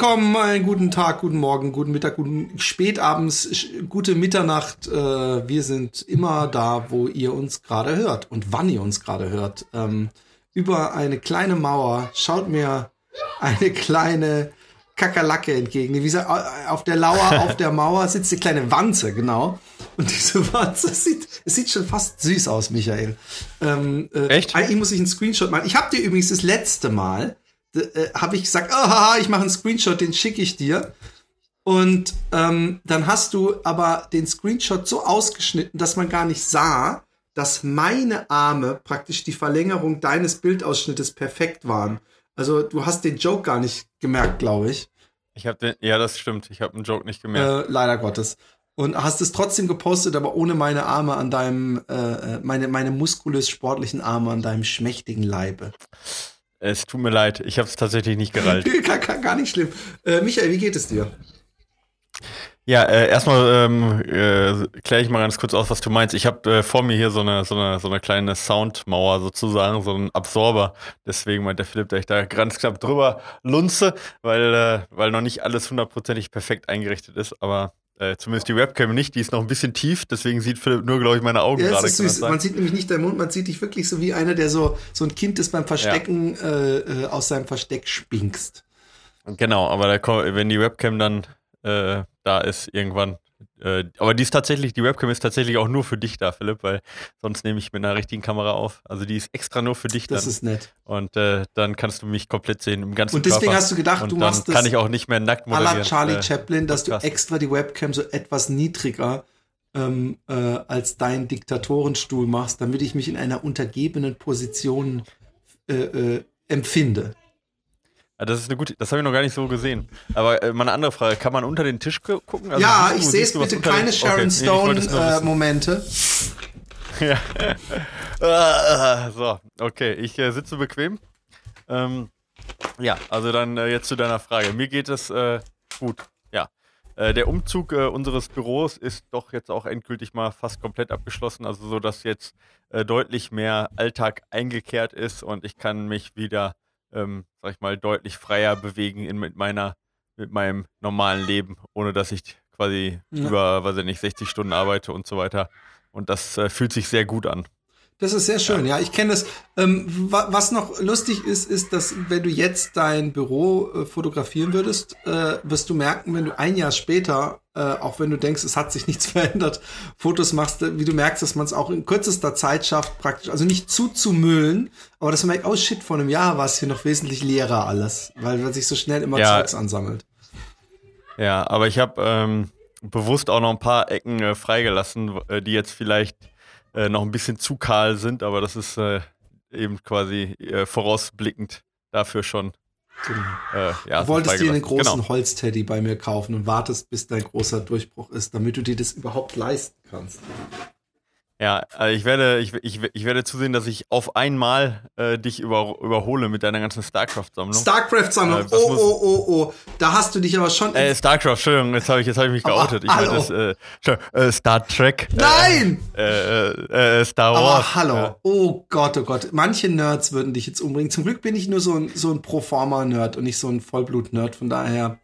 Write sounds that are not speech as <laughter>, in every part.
Willkommen, einen guten Tag, guten Morgen, guten Mittag, guten Spätabends, gute Mitternacht. Äh, wir sind immer da, wo ihr uns gerade hört und wann ihr uns gerade hört. Ähm, über eine kleine Mauer schaut mir eine kleine Kakerlake entgegen. Wie gesagt, auf der Lauer, <laughs> auf der Mauer sitzt eine kleine Wanze, genau. Und diese Wanze sieht, es sieht schon fast süß aus, Michael. Ähm, äh, Echt? Eigentlich muss ich einen Screenshot machen. Ich habe dir übrigens das letzte Mal äh, habe ich gesagt, oh, haha, ich mache einen Screenshot, den schicke ich dir. Und ähm, dann hast du aber den Screenshot so ausgeschnitten, dass man gar nicht sah, dass meine Arme praktisch die Verlängerung deines Bildausschnittes perfekt waren. Also du hast den Joke gar nicht gemerkt, glaube ich. Ich habe den, ja, das stimmt. Ich habe einen Joke nicht gemerkt. Äh, leider Gottes. Und hast es trotzdem gepostet, aber ohne meine Arme an deinem, äh, äh, meine, meine muskulös sportlichen Arme an deinem schmächtigen Leibe. Es tut mir leid. Ich habe es tatsächlich nicht gerallt. <laughs> gar, gar, gar nicht schlimm. Äh, Michael, wie geht es dir? ja, äh, erstmal ähm, äh, kläre ich mal ganz kurz aus, was du meinst. Ich habe äh, vor mir hier so eine, so, eine, so eine kleine Soundmauer sozusagen, so einen Absorber. Deswegen meint der Philipp, dass ich da ganz knapp drüber lunze, weil, äh, weil noch nicht alles hundertprozentig perfekt eingerichtet ist. Aber äh, zumindest die Webcam nicht. Die ist noch ein bisschen tief. Deswegen sieht Philipp nur, glaube ich, meine Augen Ja, gerade. Man sieht nämlich nicht deinen Mund, man sieht dich wirklich so wie einer, der so, so ein Kind ist beim Verstecken äh, äh, aus seinem Versteck spinkst. Genau, aber da, wenn die Webcam dann äh, da ist irgendwann. Äh, aber die ist tatsächlich, die Webcam ist tatsächlich auch nur für dich da, Philipp, weil sonst nehme ich mit einer richtigen Kamera auf. Also die ist extra nur für dich Das dann. ist nett. Und äh, dann kannst du mich komplett sehen im ganzen Und deswegen Körper. hast du gedacht, und du machst das kann ich auch nicht mehr nackt à la moderieren. Charlie Äh, Chaplin, dass du Podcast. extra die Webcam so etwas niedriger ähm, äh, als dein Diktatorenstuhl machst, damit ich mich in einer untergebenen Position äh, empfinde. Ja, das ist eine gute, das habe ich noch gar nicht so gesehen. Aber äh, mal eine andere Frage, kann man unter den Tisch gu- gucken? Also ja, du- ich sehe es bitte keine Sharon Okay, nee, es nur wissen. Stone-Momente. Ja. <laughs> Ah, so, okay, ich äh, sitze bequem. Ähm, ja, also dann äh, jetzt zu deiner Frage. Mir geht es äh, gut, ja. Äh, der Umzug äh, unseres Büros ist doch jetzt auch endgültig mal fast komplett abgeschlossen, also so, dass jetzt äh, deutlich mehr Alltag eingekehrt ist und ich kann mich wieder, ähm, sag ich mal, deutlich freier bewegen in, mit meiner, mit meinem normalen Leben, ohne dass ich quasi Ja. über, weiß ich nicht, 60 Stunden arbeite und so weiter. Und das äh, fühlt sich sehr gut an. Das ist sehr schön, ja. Ich kenne das. Ähm, wa was noch lustig ist, ist, dass wenn du jetzt dein Büro äh, fotografieren würdest, äh, wirst du merken, wenn du ein Jahr später, äh, auch wenn du denkst, es hat sich nichts <laughs> verändert, Fotos machst, äh, wie du merkst, dass man es auch in kürzester Zeit schafft, praktisch, also nicht zuzumüllen, aber dass man merkt, oh shit, vor einem Jahr war es hier noch wesentlich leerer alles, weil, weil sich so schnell immer Ja. Zeugs ansammelt. Ja, aber ich habe ähm, bewusst auch noch ein paar Ecken äh, freigelassen, äh, die jetzt vielleicht äh, noch ein bisschen zu kahl sind, aber das ist äh, eben quasi äh, vorausblickend dafür schon. Äh, ja, Du wolltest dir einen großen Genau. Holzteddy bei mir kaufen und wartest, bis dein großer Durchbruch ist, damit du dir das überhaupt leisten kannst. Ja, also ich werde, ich, ich, ich werde zusehen, dass ich auf einmal äh, dich über, überhole mit deiner ganzen StarCraft-Sammlung. StarCraft-Sammlung. Äh, oh, oh, oh, oh. Da hast du dich aber schon. äh, StarCraft, Entschuldigung, jetzt habe ich, jetzt hab ich mich geoutet. Ich hallo. äh, äh, Star Trek. Nein! Äh, äh, äh, Star Wars. aber hallo. Oh Gott, oh Gott. Manche Nerds würden dich jetzt umbringen. Zum Glück bin ich nur so ein, so ein Proforma-Nerd und nicht so ein Vollblut-Nerd. Von daher,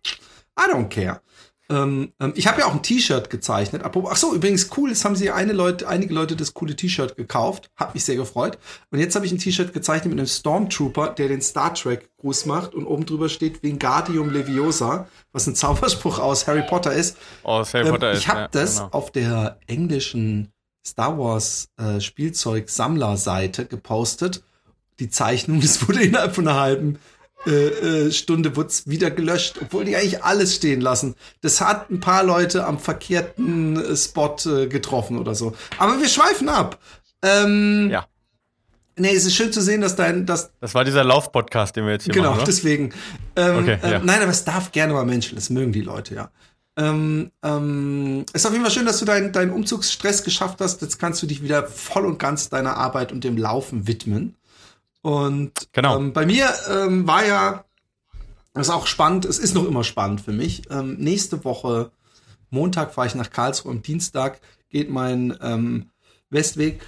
I don't care. Ähm, ähm, ich habe ja auch ein T-Shirt gezeichnet. Ach so, übrigens cool, es haben sie eine Leute, einige Leute das coole T-Shirt gekauft. Hat mich sehr gefreut. Und jetzt habe ich ein T-Shirt gezeichnet mit einem Stormtrooper, der den Star Trek Gruß macht und oben drüber steht Wingardium Leviosa, was ein Zauberspruch aus Harry Potter ist. Oh, Harry Ähm, Potter ist, ich habe ja, das genau. auf der englischen Star Wars äh, Spielzeug Sammlerseite gepostet. Die Zeichnung, <laughs> das wurde innerhalb von einer halben äh, äh, Stunde wurd's wieder gelöscht, obwohl die eigentlich alles stehen lassen. Das hat ein paar Leute am verkehrten äh, Spot äh, getroffen oder so. Aber wir schweifen ab. Ähm, Ja. Nee, es ist schön zu sehen, dass dein, dass Das war dieser Lauf-Podcast, den wir jetzt hier genau, machen, oder? deswegen. Ähm, Okay, ähm, ja. Nein, aber es darf gerne mal Menschen, das mögen die Leute, ja. Ähm, ähm, ist auf jeden Fall schön, dass du deinen dein Umzugsstress geschafft hast. Jetzt kannst du dich wieder voll und ganz deiner Arbeit und dem Laufen widmen. Und genau. ähm, bei mir ähm, war ja, das ist auch spannend, es ist noch immer spannend für mich. Ähm, nächste Woche, Montag, fahre ich nach Karlsruhe, am Dienstag geht mein ähm, Westweg.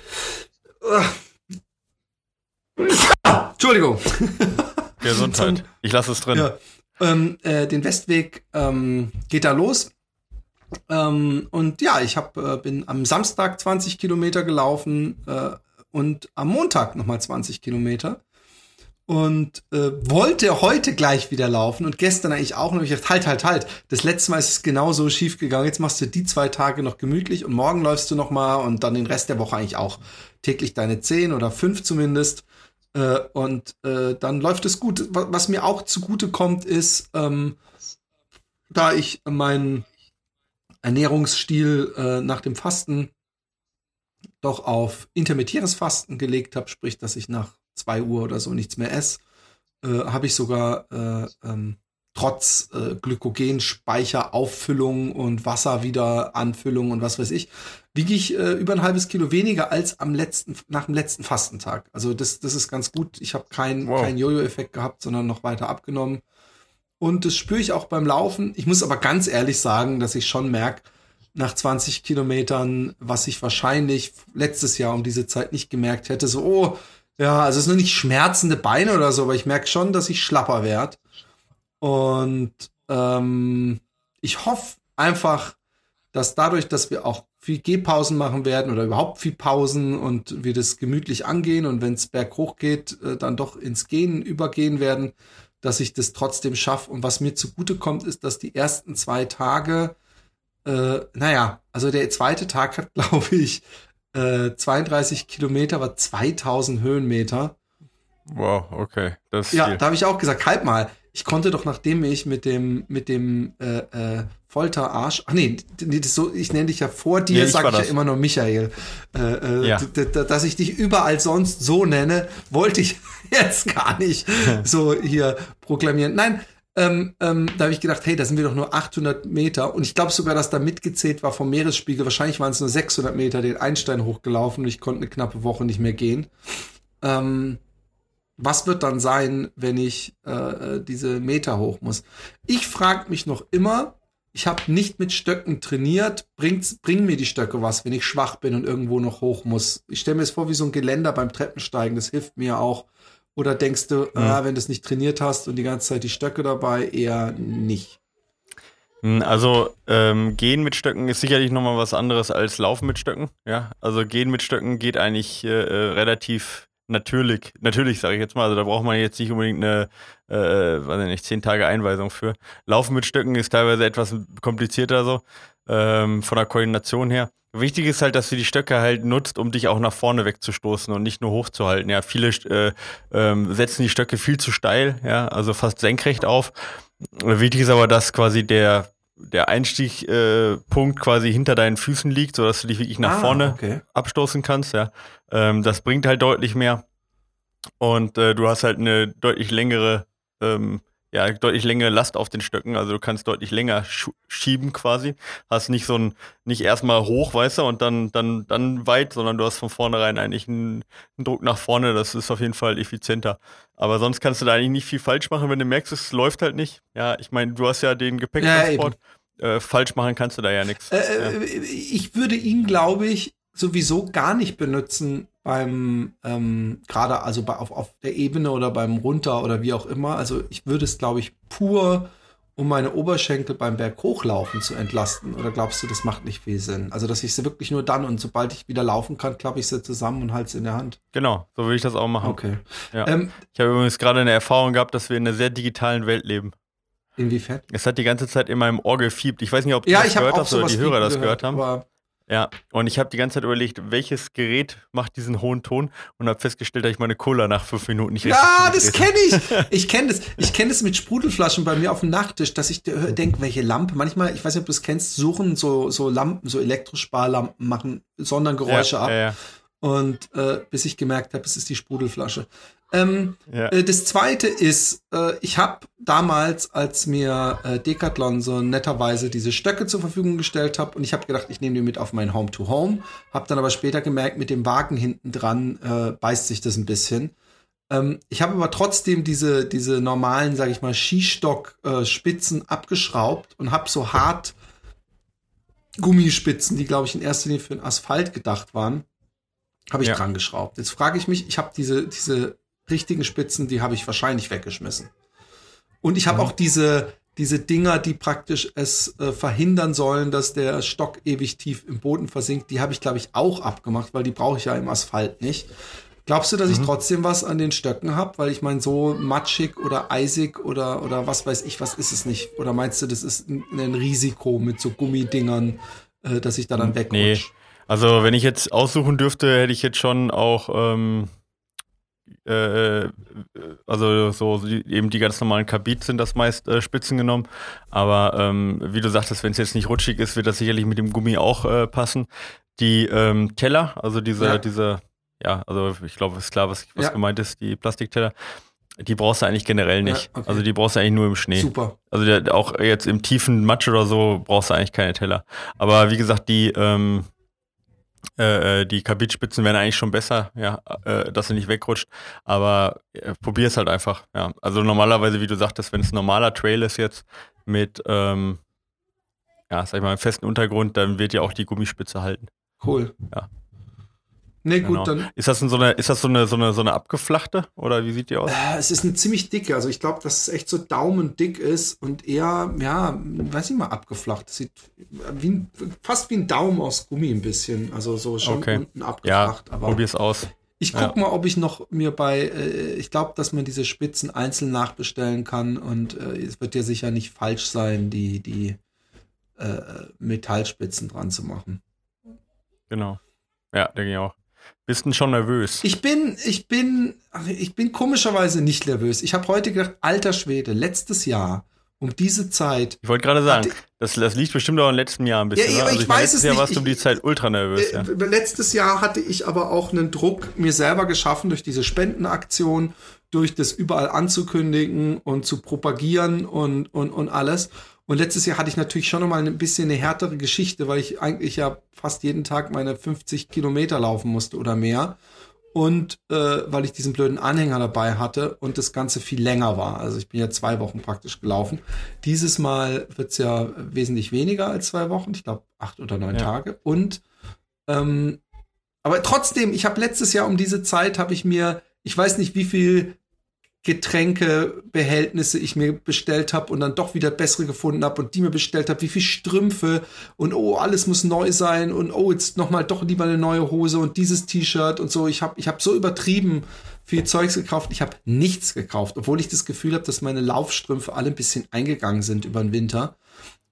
Entschuldigung. Gesundheit. Ich lasse es drin. Ja. Ähm, äh, den Westweg ähm, geht da los. Ähm, und ja, ich hab, äh, bin am Samstag 20 Kilometer gelaufen äh, und am Montag nochmal 20 Kilometer. Und äh, wollte heute gleich wieder laufen und gestern eigentlich auch. Und ich gedacht, halt, halt, halt. Das letzte Mal ist es genau so schief gegangen. Jetzt machst du die zwei Tage noch gemütlich und morgen läufst du noch mal und dann den Rest der Woche eigentlich auch täglich deine zehn oder fünf zumindest. Äh, und äh, dann läuft es gut. Was mir auch zugute kommt, ist, ähm, da ich meinen Ernährungsstil äh, nach dem Fasten doch auf intermittierendes Fasten gelegt habe, sprich, dass ich nach zwei Uhr oder so nichts mehr esse, äh, habe ich sogar äh, ähm, trotz äh, Glykogenspeicherauffüllung und Wasserwiederanfüllung und was weiß ich, wiege ich äh, über ein halbes Kilo weniger als am letzten, nach dem letzten Fastentag. Also das, das ist ganz gut. Ich habe keinen wow. keinen Jojo-Effekt gehabt, sondern noch weiter abgenommen. Und das spüre ich auch beim Laufen. Ich muss aber ganz ehrlich sagen, dass ich schon merke, nach 20 Kilometern, was ich wahrscheinlich letztes Jahr um diese Zeit nicht gemerkt hätte, so, oh, ja, also es sind nur nicht schmerzende Beine oder so, aber ich merke schon, dass ich schlapper werde. Und ähm, ich hoffe einfach, dass dadurch, dass wir auch viel Gehpausen machen werden oder überhaupt viel Pausen und wir das gemütlich angehen und wenn es berghoch geht, äh, dann doch ins Gehen übergehen werden, dass ich das trotzdem schaffe. Und was mir zugute kommt, ist, dass die ersten zwei Tage, äh, naja, also der zweite Tag hat, <laughs> glaube ich, äh, 32 Kilometer, war 2000 Höhenmeter. Wow, okay. Das ja, da habe ich auch gesagt, halt mal, ich konnte doch, nachdem ich mit dem, mit dem äh, äh, Folterarsch, ach nee, das so, ich nenne dich ja vor dir, ja, sage ich ja immer nur Michael, äh, äh, ja. dass ich dich überall sonst so nenne, wollte ich <laughs> jetzt gar nicht <laughs> so hier proklamieren. Nein, ähm, ähm, da habe ich gedacht, hey, da sind wir doch nur 800 Meter und ich glaube sogar, dass da mitgezählt war vom Meeresspiegel. Wahrscheinlich waren es nur 600 Meter den Einstein hochgelaufen und ich konnte eine knappe Woche nicht mehr gehen. Ähm, was wird dann sein, wenn ich äh, äh diese Meter hoch muss? Ich frage mich noch immer, ich habe nicht mit Stöcken trainiert, bringt, bringen mir die Stöcke was, wenn ich schwach bin und irgendwo noch hoch muss. Ich stelle mir es vor wie so ein Geländer beim Treppensteigen, das hilft mir auch. Oder denkst du, ja. ah, wenn du es nicht trainiert hast und die ganze Zeit die Stöcke dabei, eher nicht? Hm, also ähm, Gehen mit Stöcken ist sicherlich nochmal was anderes als Laufen mit Stöcken. Ja, also Gehen mit Stöcken geht eigentlich äh, äh relativ natürlich, natürlich sage ich jetzt mal, also da braucht man jetzt nicht unbedingt eine, äh, weiß ich nicht, zehn Tage Einweisung für. Laufen mit Stöcken ist teilweise etwas komplizierter so, ähm, von der Koordination her. Wichtig ist halt, dass du die Stöcke halt nutzt, um dich auch nach vorne wegzustoßen und nicht nur hochzuhalten. Ja, viele äh, äh, setzen die Stöcke viel zu steil, ja, also fast senkrecht auf. Wichtig ist aber, dass quasi der der Einstiegpunkt äh, quasi hinter deinen Füßen liegt, sodass du dich wirklich nach ah, vorne okay. abstoßen kannst. Ja, ähm, das bringt halt deutlich mehr und äh, du hast halt eine deutlich längere, ähm, ja, deutlich längere Last auf den Stöcken. Also du kannst deutlich länger schieben quasi. Hast nicht so ein, nicht erstmal hoch, weißt du, und dann, dann, dann weit, sondern du hast von vornherein eigentlich einen, einen Druck nach vorne. Das ist auf jeden Fall effizienter. Aber sonst kannst du da eigentlich nicht viel falsch machen, wenn du merkst, es läuft halt nicht. Ja, ich meine, du hast ja den Gepäcktransport. Ja, äh, falsch machen kannst du da ja nichts. Äh, ja. Äh, ich würde ihn, glaube ich, sowieso gar nicht benutzen beim ähm, gerade also bei, auf, auf der Ebene oder beim runter oder wie auch immer. Also ich würde es, glaube ich, pur um meine Oberschenkel beim Berg hochlaufen zu entlasten? Oder glaubst du, das macht nicht viel Sinn? Also, dass ich sie wirklich nur dann und sobald ich wieder laufen kann, klappe ich sie zusammen und halte sie in der Hand. Genau, so würde ich das auch machen. Okay. Ja. Ähm, ich habe übrigens gerade eine Erfahrung gehabt, dass wir in einer sehr digitalen Welt leben. Inwiefern? Es hat die ganze Zeit in meinem Ohr gefiebt. Ich weiß nicht, ob du ja, das gehört hast oder die Hörer das gehört, gehört haben. Ja, und ich habe die ganze Zeit überlegt, welches Gerät macht diesen hohen Ton und habe festgestellt, dass ich meine Cola nach fünf Minuten nicht Ja, das kenne ich. <laughs> Ich kenne das. Ich kenne das mit Sprudelflaschen bei mir auf dem Nachttisch, dass ich denke, welche Lampe. Manchmal, ich weiß nicht, ob du es kennst, suchen so, so Lampen, so Elektrosparlampen machen, sondern Geräusche ja, ab. Ja, ja. Und äh, bis ich gemerkt habe, es ist die Sprudelflasche. Ähm, ja. äh, das zweite ist, äh, ich habe damals, als mir äh, Decathlon so netterweise diese Stöcke zur Verfügung gestellt hat, und ich habe gedacht, ich nehme die mit auf mein Home-to-Home, habe dann aber später gemerkt, mit dem Wagen hinten dran äh, beißt sich das ein bisschen. Ähm, ich habe aber trotzdem diese, diese normalen, sage ich mal, Skistock-Spitzen äh, abgeschraubt und habe so hart Gummispitzen, die, glaube ich, in erster Linie für den Asphalt gedacht waren, habe ich ja. dran geschraubt. Jetzt frage ich mich, ich habe diese, diese richtigen Spitzen, die habe ich wahrscheinlich weggeschmissen. Und ich habe mhm. auch diese, diese Dinger, die praktisch es äh, verhindern sollen, dass der Stock ewig tief im Boden versinkt, die habe ich, glaube ich, auch abgemacht, weil die brauche ich ja im Asphalt nicht. Glaubst du, dass mhm. ich trotzdem was an den Stöcken habe? Weil ich meine, so matschig oder eisig oder, oder was weiß ich, was ist es nicht? Oder meinst du, das ist ein, ein Risiko mit so Gummidingern, äh, dass ich da dann wegrutsche? Nee. Also, wenn ich jetzt aussuchen dürfte, hätte ich jetzt schon auch, ähm, äh, äh also so eben die ganz normalen Kabit sind das meist äh, Spitzen genommen. Aber ähm, wie du sagtest, wenn es jetzt nicht rutschig ist, wird das sicherlich mit dem Gummi auch äh, passen. Die ähm, Teller, also diese, ja. diese ja, also ich glaube, es ist klar, was, was ja. gemeint ist, die Plastikteller. Die brauchst du eigentlich generell nicht. Ja, okay. Also die brauchst du eigentlich nur im Schnee. Super. Also der, auch jetzt im tiefen Matsch oder so brauchst du eigentlich keine Teller. Aber wie gesagt, die, ähm, äh, äh die Kabitspitzen wären eigentlich schon besser, ja, äh, dass sie nicht wegrutscht. Aber äh, probier es halt einfach, ja. Also normalerweise, wie du sagtest, wenn es ein normaler Trail ist jetzt mit, ähm, ja, sag ich mal, einem festen Untergrund, dann wird ja auch die Gummispitze halten. Cool. Ja. Nee, gut, genau. dann. Ist das, so eine, ist das so eine, so eine, so eine abgeflachte oder wie sieht die aus? Äh, es ist eine ziemlich dicke. Also ich glaube, dass es echt so daumendick ist und eher, ja, weiß ich mal, abgeflacht. sieht wie ein, fast wie ein Daumen aus Gummi ein bisschen. Also so schon okay. unten abgeflacht. Ja, aber probier's aus. Ich guck ja. mal, ob ich noch mir bei, äh, ich glaube, dass man diese Spitzen einzeln nachbestellen kann und äh, es wird ja sicher nicht falsch sein, die, die äh, Metallspitzen dran zu machen. Genau. Ja, denke ich auch. Bist du schon nervös? Ich bin, ich bin, ich bin komischerweise nicht nervös. Ich habe heute gedacht, alter Schwede, letztes Jahr um diese Zeit. Ich wollte gerade sagen, das, das liegt bestimmt auch im letzten Jahr ein bisschen. Ja, also ich, ich weiß es Jahr nicht. warst du um die Zeit ultra nervös. Äh, ja. Letztes Jahr hatte ich aber auch einen Druck mir selber geschaffen durch diese Spendenaktion, durch das überall anzukündigen und zu propagieren und, und, und alles. Und letztes Jahr hatte ich natürlich schon noch mal ein bisschen eine härtere Geschichte, weil ich eigentlich ja fast jeden Tag meine 50 Kilometer laufen musste oder mehr. Und äh, weil ich diesen blöden Anhänger dabei hatte und das Ganze viel länger war. Also ich bin ja zwei Wochen praktisch gelaufen. Dieses Mal wird's ja wesentlich weniger als zwei Wochen. Ich glaube acht oder neun ja. Tage. Und ähm, aber trotzdem, ich habe letztes Jahr um diese Zeit habe ich mir, ich weiß nicht, wie viel Getränkebehältnisse ich mir bestellt habe und dann doch wieder bessere gefunden habe und die mir bestellt habe, wie viel Strümpfe und oh, alles muss neu sein und oh, jetzt noch mal doch lieber eine neue Hose und dieses T-Shirt und so. Ich habe ich hab so übertrieben viel Zeugs gekauft. Ich habe nichts gekauft, obwohl ich das Gefühl habe, dass meine Laufstrümpfe alle ein bisschen eingegangen sind über den Winter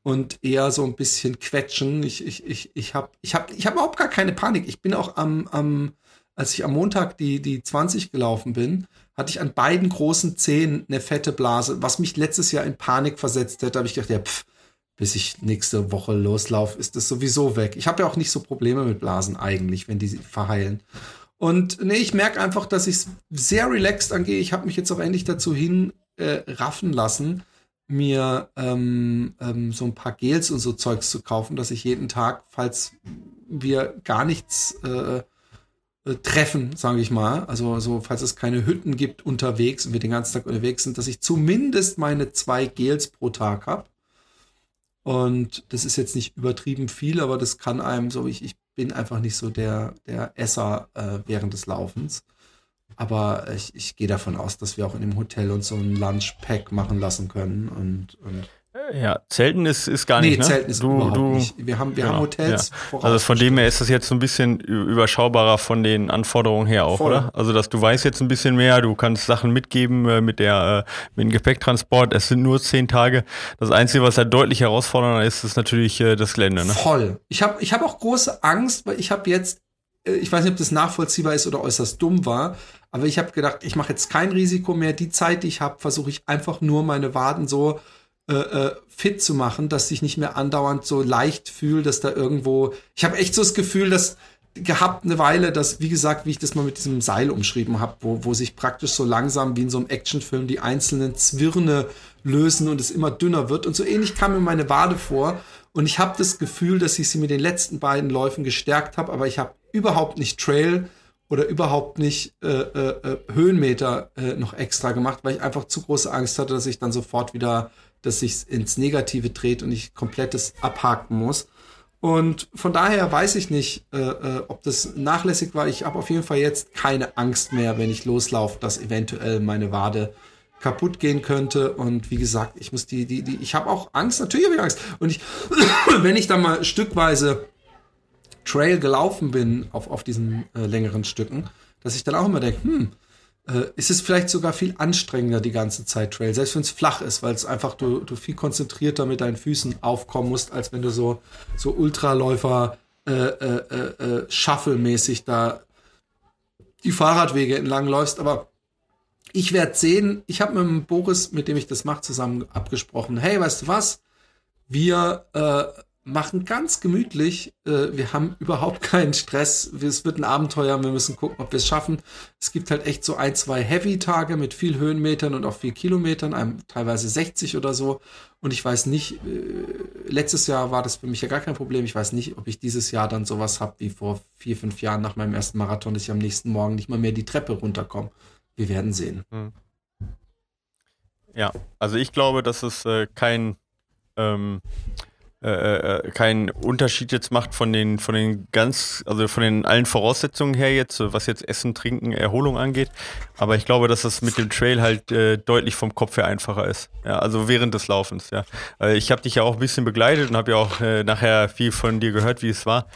und eher so ein bisschen quetschen. Ich ich ich ich habe ich habe ich habe überhaupt gar keine Panik. Ich bin auch am am als ich am Montag die die 20 gelaufen bin, hatte ich an beiden großen Zehen eine fette Blase, was mich letztes Jahr in Panik versetzt hätte. Da habe ich gedacht, ja, pff, bis ich nächste Woche loslaufe, ist das sowieso weg. Ich habe ja auch nicht so Probleme mit Blasen eigentlich, wenn die verheilen. Und nee, ich merke einfach, dass ich es sehr relaxed angehe. Ich habe mich jetzt auch endlich dazu hin äh, raffen lassen, mir ähm, ähm, so ein paar Gels und so Zeugs zu kaufen, dass ich jeden Tag, falls wir gar nichts äh, treffen, sage ich mal. Also, so, falls es keine Hütten gibt unterwegs und wir den ganzen Tag unterwegs sind, dass ich zumindest meine zwei Gels pro Tag habe. Und das ist jetzt nicht übertrieben viel, aber das kann einem so, ich, ich bin einfach nicht so der, der Esser äh, während des Laufens. Aber ich, ich gehe davon aus, dass wir auch in dem Hotel uns so ein Lunchpack machen lassen können und, und ja, Zelten ist, ist gar nee, nicht. Nee, Zelten ist du, überhaupt du, nicht. Wir haben, wir genau, haben Hotels. Ja. Also von dem her ist das jetzt so ein bisschen überschaubarer von den Anforderungen her auch, Voll. oder? Also dass du weißt jetzt ein bisschen mehr, du kannst Sachen mitgeben äh, mit der äh, mit dem Gepäcktransport. Es sind nur zehn Tage. Das Einzige, was halt deutlich herausfordernder ist, ist natürlich äh, das Gelände. Ne? Voll. Ich habe ich hab auch große Angst, weil ich habe jetzt, ich weiß nicht, ob das nachvollziehbar ist oder äußerst dumm war, aber ich habe gedacht, ich mache jetzt kein Risiko mehr. Die Zeit, die ich habe, versuche ich einfach nur meine Waden so äh, äh, fit zu machen, dass ich nicht mehr andauernd so leicht fühle, dass da irgendwo. Ich habe echt so das Gefühl, dass gehabt eine Weile, dass, wie gesagt, wie ich das mal mit diesem Seil umschrieben habe, wo, wo sich praktisch so langsam wie in so einem Actionfilm die einzelnen Zwirne lösen und es immer dünner wird. Und so ähnlich kam mir meine Wade vor. Und ich habe das Gefühl, dass ich sie mit den letzten beiden Läufen gestärkt habe, aber ich habe überhaupt nicht Trail oder überhaupt nicht äh, äh, äh, Höhenmeter äh, noch extra gemacht, weil ich einfach zu große Angst hatte, dass ich dann sofort wieder, dass sich ins Negative dreht und ich komplettes abhaken muss. Und von daher weiß ich nicht, äh, äh, ob das nachlässig war. Ich habe auf jeden Fall jetzt keine Angst mehr, wenn ich loslaufe, dass eventuell meine Wade kaputt gehen könnte. Und wie gesagt, ich muss die, die, die, ich habe auch Angst, natürlich habe ich Angst. Und ich, <coughs> wenn ich dann mal stückweise Trail gelaufen bin auf, auf diesen äh, längeren Stücken, dass ich dann auch immer denke, hm, äh, ist es vielleicht sogar viel anstrengender die ganze Zeit Trail, selbst wenn es flach ist, weil es einfach du, du viel konzentrierter mit deinen Füßen aufkommen musst, als wenn du so, so Ultraläufer äh, äh, äh, äh Shuffle-mäßig da die Fahrradwege entlang läufst. Aber ich werde sehen, ich habe mit dem Boris, mit dem ich das mache, zusammen abgesprochen, hey, weißt du was? Wir äh, machen ganz gemütlich. Äh, wir haben überhaupt keinen Stress. Es wird ein Abenteuer. Wir müssen gucken, ob wir es schaffen. Es gibt halt echt so ein, zwei Heavy-Tage mit viel Höhenmetern und auch viel Kilometern, teilweise 60 oder so. Und ich weiß nicht, äh, letztes Jahr war das für mich ja gar kein Problem. Ich weiß nicht, ob ich dieses Jahr dann sowas habe wie vor vier, fünf Jahren nach meinem ersten Marathon, dass ich am nächsten Morgen nicht mal mehr die Treppe runterkomme. Wir werden sehen. Hm. Ja, also ich glaube, dass es äh, kein ähm, äh, äh, keinen Unterschied jetzt macht von den, von den ganz, also von den allen Voraussetzungen her jetzt, was jetzt Essen, Trinken, Erholung angeht. Aber ich glaube, dass das mit dem Trail halt äh, deutlich vom Kopf her einfacher ist. Ja, also während des Laufens, ja. Äh, ich habe dich ja auch ein bisschen begleitet und habe ja auch äh, nachher viel von dir gehört, wie es war.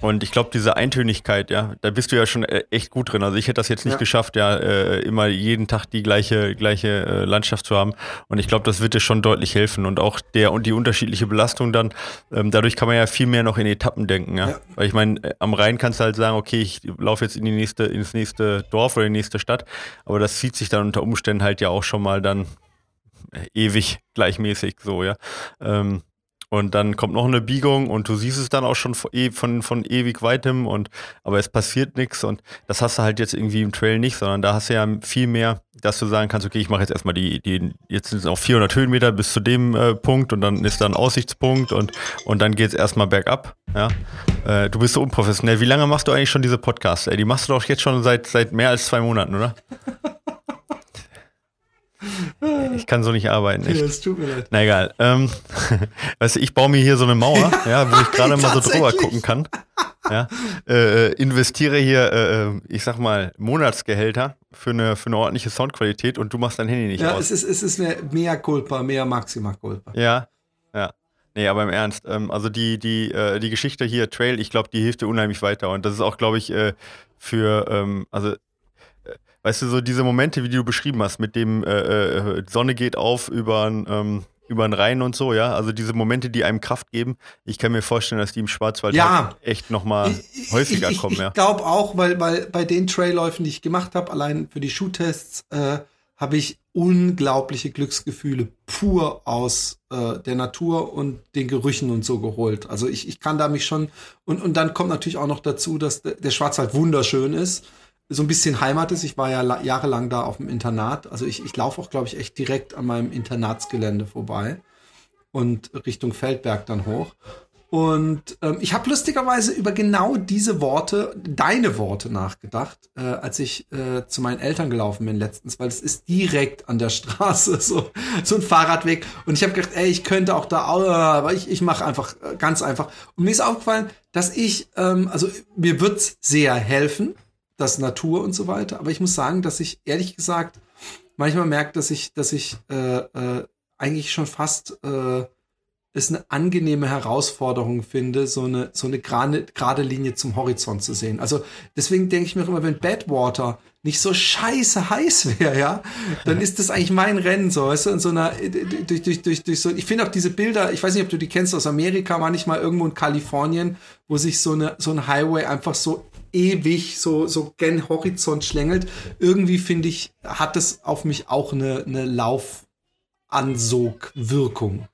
Und ich glaube, diese Eintönigkeit, ja, da bist du ja schon äh, echt gut drin. Also ich hätte das jetzt nicht ja. geschafft, ja, äh, immer jeden Tag die gleiche, gleiche äh, Landschaft zu haben. Und ich glaube, das wird dir schon deutlich helfen. Und auch der und die unterschiedliche Belastung dann, ähm, dadurch kann man ja viel mehr noch in Etappen denken, ja. ja. Weil ich meine, äh, am Rhein kannst du halt sagen, okay, ich laufe jetzt in die nächste, ins nächste Dorf oder in die nächste Stadt. Aber das zieht sich dann unter Umständen halt ja auch schon mal dann äh, ewig gleichmäßig so, ja. Ähm, und dann kommt noch eine Biegung und du siehst es dann auch schon e, von, von ewig weitem und aber es passiert nichts und das hast du halt jetzt irgendwie im Trail nicht, sondern da hast du ja viel mehr, dass du sagen kannst, okay, ich mache jetzt erstmal die, die, jetzt sind es auch 400 Höhenmeter bis zu dem äh, Punkt und dann ist da ein Aussichtspunkt und, und dann geht es erstmal bergab. Ja? Äh, du bist so unprofessionell. Wie lange machst du eigentlich schon diese Podcasts? Die machst du doch jetzt schon seit, seit mehr als zwei Monaten, oder? <laughs> Ich kann so nicht arbeiten. Echt. Ja, es tut mir leid. Na egal. Ähm, <laughs> weißt du, ich baue mir hier so eine Mauer, <laughs> ja, wo ich gerade mal so drüber gucken kann. Ja, äh, äh, investiere hier, äh, äh, ich sag mal, Monatsgehälter für eine, für eine ordentliche Soundqualität und du machst dein Handy nicht ja, aus. Ja, es ist, es ist mehr, mehr Culpa, mehr Maxima Culpa. Ja, ja. Nee, aber im Ernst, ähm, also die, die, äh, die Geschichte hier, Trail, ich glaube, die hilft dir unheimlich weiter. Und das ist auch, glaube ich, äh, für, ähm, also weißt du, so diese Momente, wie du beschrieben hast, mit dem äh, äh, Sonne geht auf über ähm, über den Rhein und so, ja. Also diese Momente, die einem Kraft geben. Ich kann mir vorstellen, dass die im Schwarzwald ja. halt echt nochmal häufiger ich, kommen, ich, ja. Ich glaube auch, weil, weil bei den Trailläufen, die ich gemacht habe, allein für die Schuhtests, äh, habe ich unglaubliche Glücksgefühle pur aus äh, der Natur und den Gerüchen und so geholt. Also ich, ich kann da mich schon und, und dann kommt natürlich auch noch dazu, dass der Schwarzwald wunderschön ist so ein bisschen Heimat ist. Ich war ja jahrelang da auf dem Internat. Also ich, ich laufe auch, glaube ich, echt direkt an meinem Internatsgelände vorbei und Richtung Feldberg dann hoch. Und ähm, ich habe lustigerweise über genau diese Worte, deine Worte nachgedacht, äh, als ich äh, zu meinen Eltern gelaufen bin letztens, weil es ist direkt an der Straße <laughs> so, so ein Fahrradweg. Und ich habe gedacht, ey, ich könnte auch da, aber ich, ich mache einfach äh, ganz einfach. Und mir ist aufgefallen, dass ich, ähm, also mir wird's sehr helfen, das Natur und so weiter. Aber ich muss sagen, dass ich ehrlich gesagt manchmal merke, dass ich, dass ich äh, äh, eigentlich schon fast äh, es eine angenehme Herausforderung finde, so eine so eine gerade, gerade Linie zum Horizont zu sehen. Also deswegen denke ich mir immer, wenn Badwater nicht so scheiße heiß wäre, ja, dann ist das eigentlich mein Rennen, so, weißt du, in so einer, durch, durch, durch, durch so, ich finde auch diese Bilder, ich weiß nicht, ob du die kennst aus Amerika, manchmal irgendwo in Kalifornien, wo sich so eine, so ein Highway einfach so ewig so, so gen Horizont schlängelt. Irgendwie finde ich, hat es auf mich auch eine, eine Laufansogwirkung.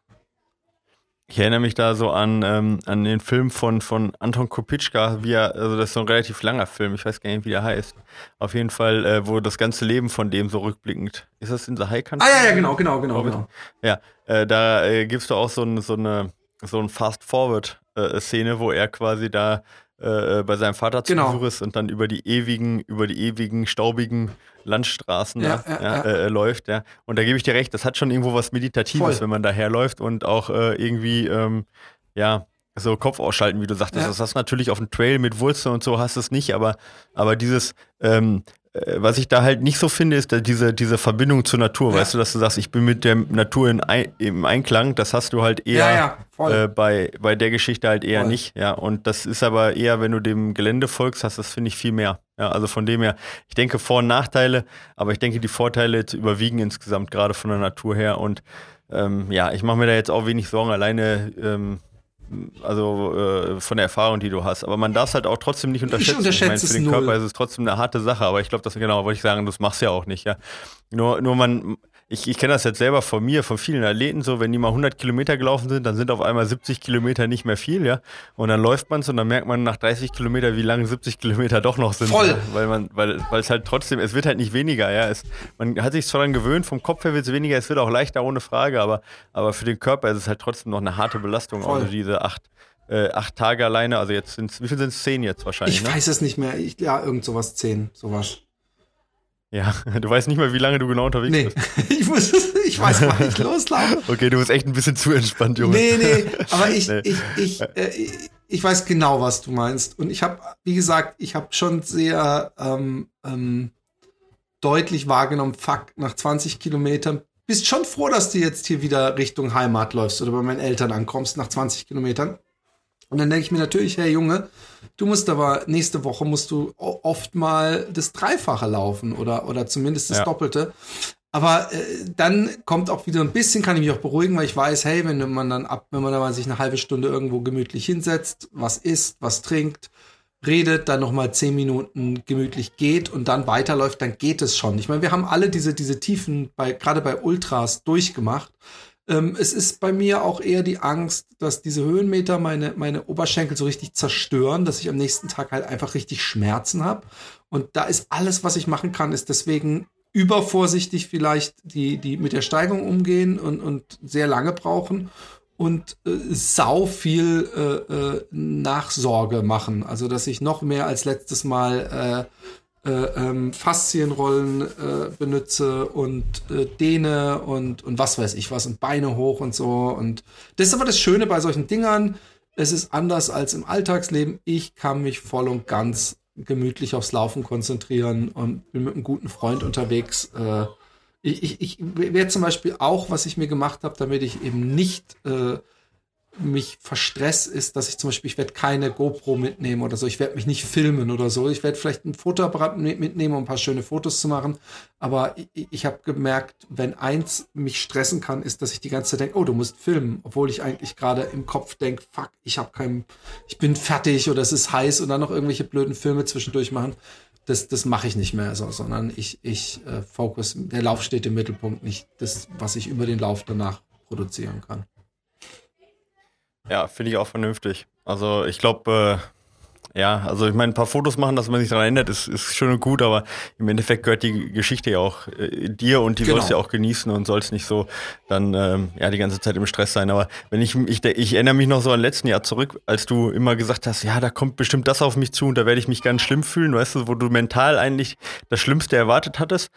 Ich erinnere mich da so an, ähm, an den Film von, von Anton Kopitschka, wie er, also das ist so ein relativ langer Film, ich weiß gar nicht, wie der heißt. Auf jeden Fall, äh, wo das ganze Leben von dem so rückblickend. Ist das in The High Country? Ah ja, ja, genau, genau, genau. genau. Ja, äh, da äh, gibst du auch so, ein, so eine so ein Fast-Forward-Szene, wo er quasi da äh, bei seinem Vater zu Genau. Besuch ist und dann über die ewigen, über die ewigen, staubigen Landstraßen Ja, ja, ja. Äh, läuft, ja. Und da gebe ich dir recht, das hat schon irgendwo was Meditatives, Voll. wenn man daherläuft und auch äh, irgendwie, ähm, ja, so Kopf ausschalten, wie du sagtest. Das hast du natürlich auf dem Trail mit Wurzeln und so hast du es nicht, aber, aber dieses, ähm, äh, was ich da halt nicht so finde, ist diese, diese Verbindung zur Natur, Ja. weißt du, dass du sagst, ich bin mit der Natur in Ei im Einklang, das hast du halt eher Ja, ja, äh, bei, bei der Geschichte halt eher Voll. nicht, ja. Und das ist aber eher, wenn du dem Gelände folgst, hast das, finde ich, viel mehr. Ja, also von dem her, ich denke Vor- und Nachteile, aber ich denke, die Vorteile überwiegen insgesamt, gerade von der Natur her. Und ähm, ja, ich mache mir da jetzt auch wenig Sorgen, alleine ähm, also äh, von der Erfahrung, die du hast. Aber man darf es halt auch trotzdem nicht unterschätzen. unterschätze meine, es für den null. Körper ist es trotzdem eine harte Sache, aber ich glaube, das genau, wollte ich sagen, das machst du ja auch nicht, ja. Nur, nur man, ich, ich kenne das jetzt selber von mir, von vielen Athleten so, wenn die mal 100 Kilometer gelaufen sind, dann sind auf einmal 70 Kilometer nicht mehr viel, ja. Und dann läuft man es und dann merkt man nach 30 Kilometer, wie lang 70 Kilometer doch noch sind. Voll. Ja? Weil man, weil, weil es halt trotzdem, es wird halt nicht weniger, ja. Es, man hat sich zwar daran gewöhnt, vom Kopf her wird es weniger, es wird auch leichter, ohne Frage, aber, aber für den Körper ist es halt trotzdem noch eine harte Belastung, Voll. also diese acht, äh, acht Tage alleine, also jetzt sind wie viel sind es? Zehn jetzt wahrscheinlich, Ich ne? weiß es nicht mehr. Ich, ja, irgend sowas 10, sowas. Ja, <laughs> du weißt nicht mal, wie lange du genau unterwegs Nee, bist. <laughs> ich muss, ich weiß, wann ich <laughs> loslaufe. Okay, du bist echt ein bisschen zu entspannt, Junge. Nee, nee, aber ich, Nee. ich, ich, äh, ich, ich weiß genau, was du meinst. Und ich habe, wie gesagt, ich habe schon sehr ähm, ähm, deutlich wahrgenommen, fuck, nach 20 Kilometern, bist schon froh, dass du jetzt hier wieder Richtung Heimat läufst oder bei meinen Eltern ankommst nach 20 Kilometern. Und dann denke ich mir natürlich, hey Junge, du musst aber nächste Woche musst du oft mal das Dreifache laufen oder, oder zumindest das Ja. Doppelte. Aber äh, dann kommt auch wieder ein bisschen, kann ich mich auch beruhigen, weil ich weiß, hey, wenn man dann ab, wenn man da mal sich eine halbe Stunde irgendwo gemütlich hinsetzt, was isst, was trinkt, redet, dann noch mal zehn Minuten gemütlich geht und dann weiterläuft, dann geht es schon. Ich meine, wir haben alle diese diese Tiefen bei gerade bei Ultras durchgemacht. Ähm, es ist bei mir auch eher die Angst, dass diese Höhenmeter meine meine Oberschenkel so richtig zerstören, dass ich am nächsten Tag halt einfach richtig Schmerzen habe. Und da ist alles, was ich machen kann, ist deswegen übervorsichtig vielleicht die die mit der Steigung umgehen und und sehr lange brauchen und äh, sau viel äh, äh, Nachsorge machen. Also, dass ich noch mehr als letztes Mal äh, äh, ähm, Faszienrollen äh, benutze und äh, Dehne und, und was weiß ich was und Beine hoch und so. Und das ist aber das Schöne bei solchen Dingern. Es ist anders als im Alltagsleben. Ich kann mich voll und ganz gemütlich aufs Laufen konzentrieren und bin mit einem guten Freund unterwegs. Äh, ich, ich, ich werde zum Beispiel auch, was ich mir gemacht habe, damit ich eben nicht äh, mich verstress, ist, dass ich zum Beispiel, ich werde keine GoPro mitnehmen oder so, ich werde mich nicht filmen oder so. Ich werde vielleicht ein Fotoapparat mit- mitnehmen, um ein paar schöne Fotos zu machen. Aber ich, ich habe gemerkt, wenn eins mich stressen kann, ist, dass ich die ganze Zeit denke, oh, du musst filmen, obwohl ich eigentlich gerade im Kopf denke, fuck, ich habe keinen, ich bin fertig oder es ist heiß und dann noch irgendwelche blöden Filme zwischendurch machen. Das, das mache ich nicht mehr so, sondern ich, ich äh, fokus, der Lauf steht im Mittelpunkt, nicht das, was ich über den Lauf danach produzieren kann. Ja, finde ich auch vernünftig. Also ich glaube, äh, ja, also ich meine, ein paar Fotos machen, dass man sich daran erinnert, ist, ist schön und gut, aber im Endeffekt gehört die Geschichte ja auch äh, dir und die Genau. sollst du ja auch genießen und sollst nicht so dann ähm, ja die ganze Zeit im Stress sein. Aber wenn ich, ich, ich erinnere mich noch so an letzten Jahr zurück, als du immer gesagt hast, ja, da kommt bestimmt das auf mich zu und da werde ich mich ganz schlimm fühlen, weißt du, wo du mental eigentlich das Schlimmste erwartet hattest.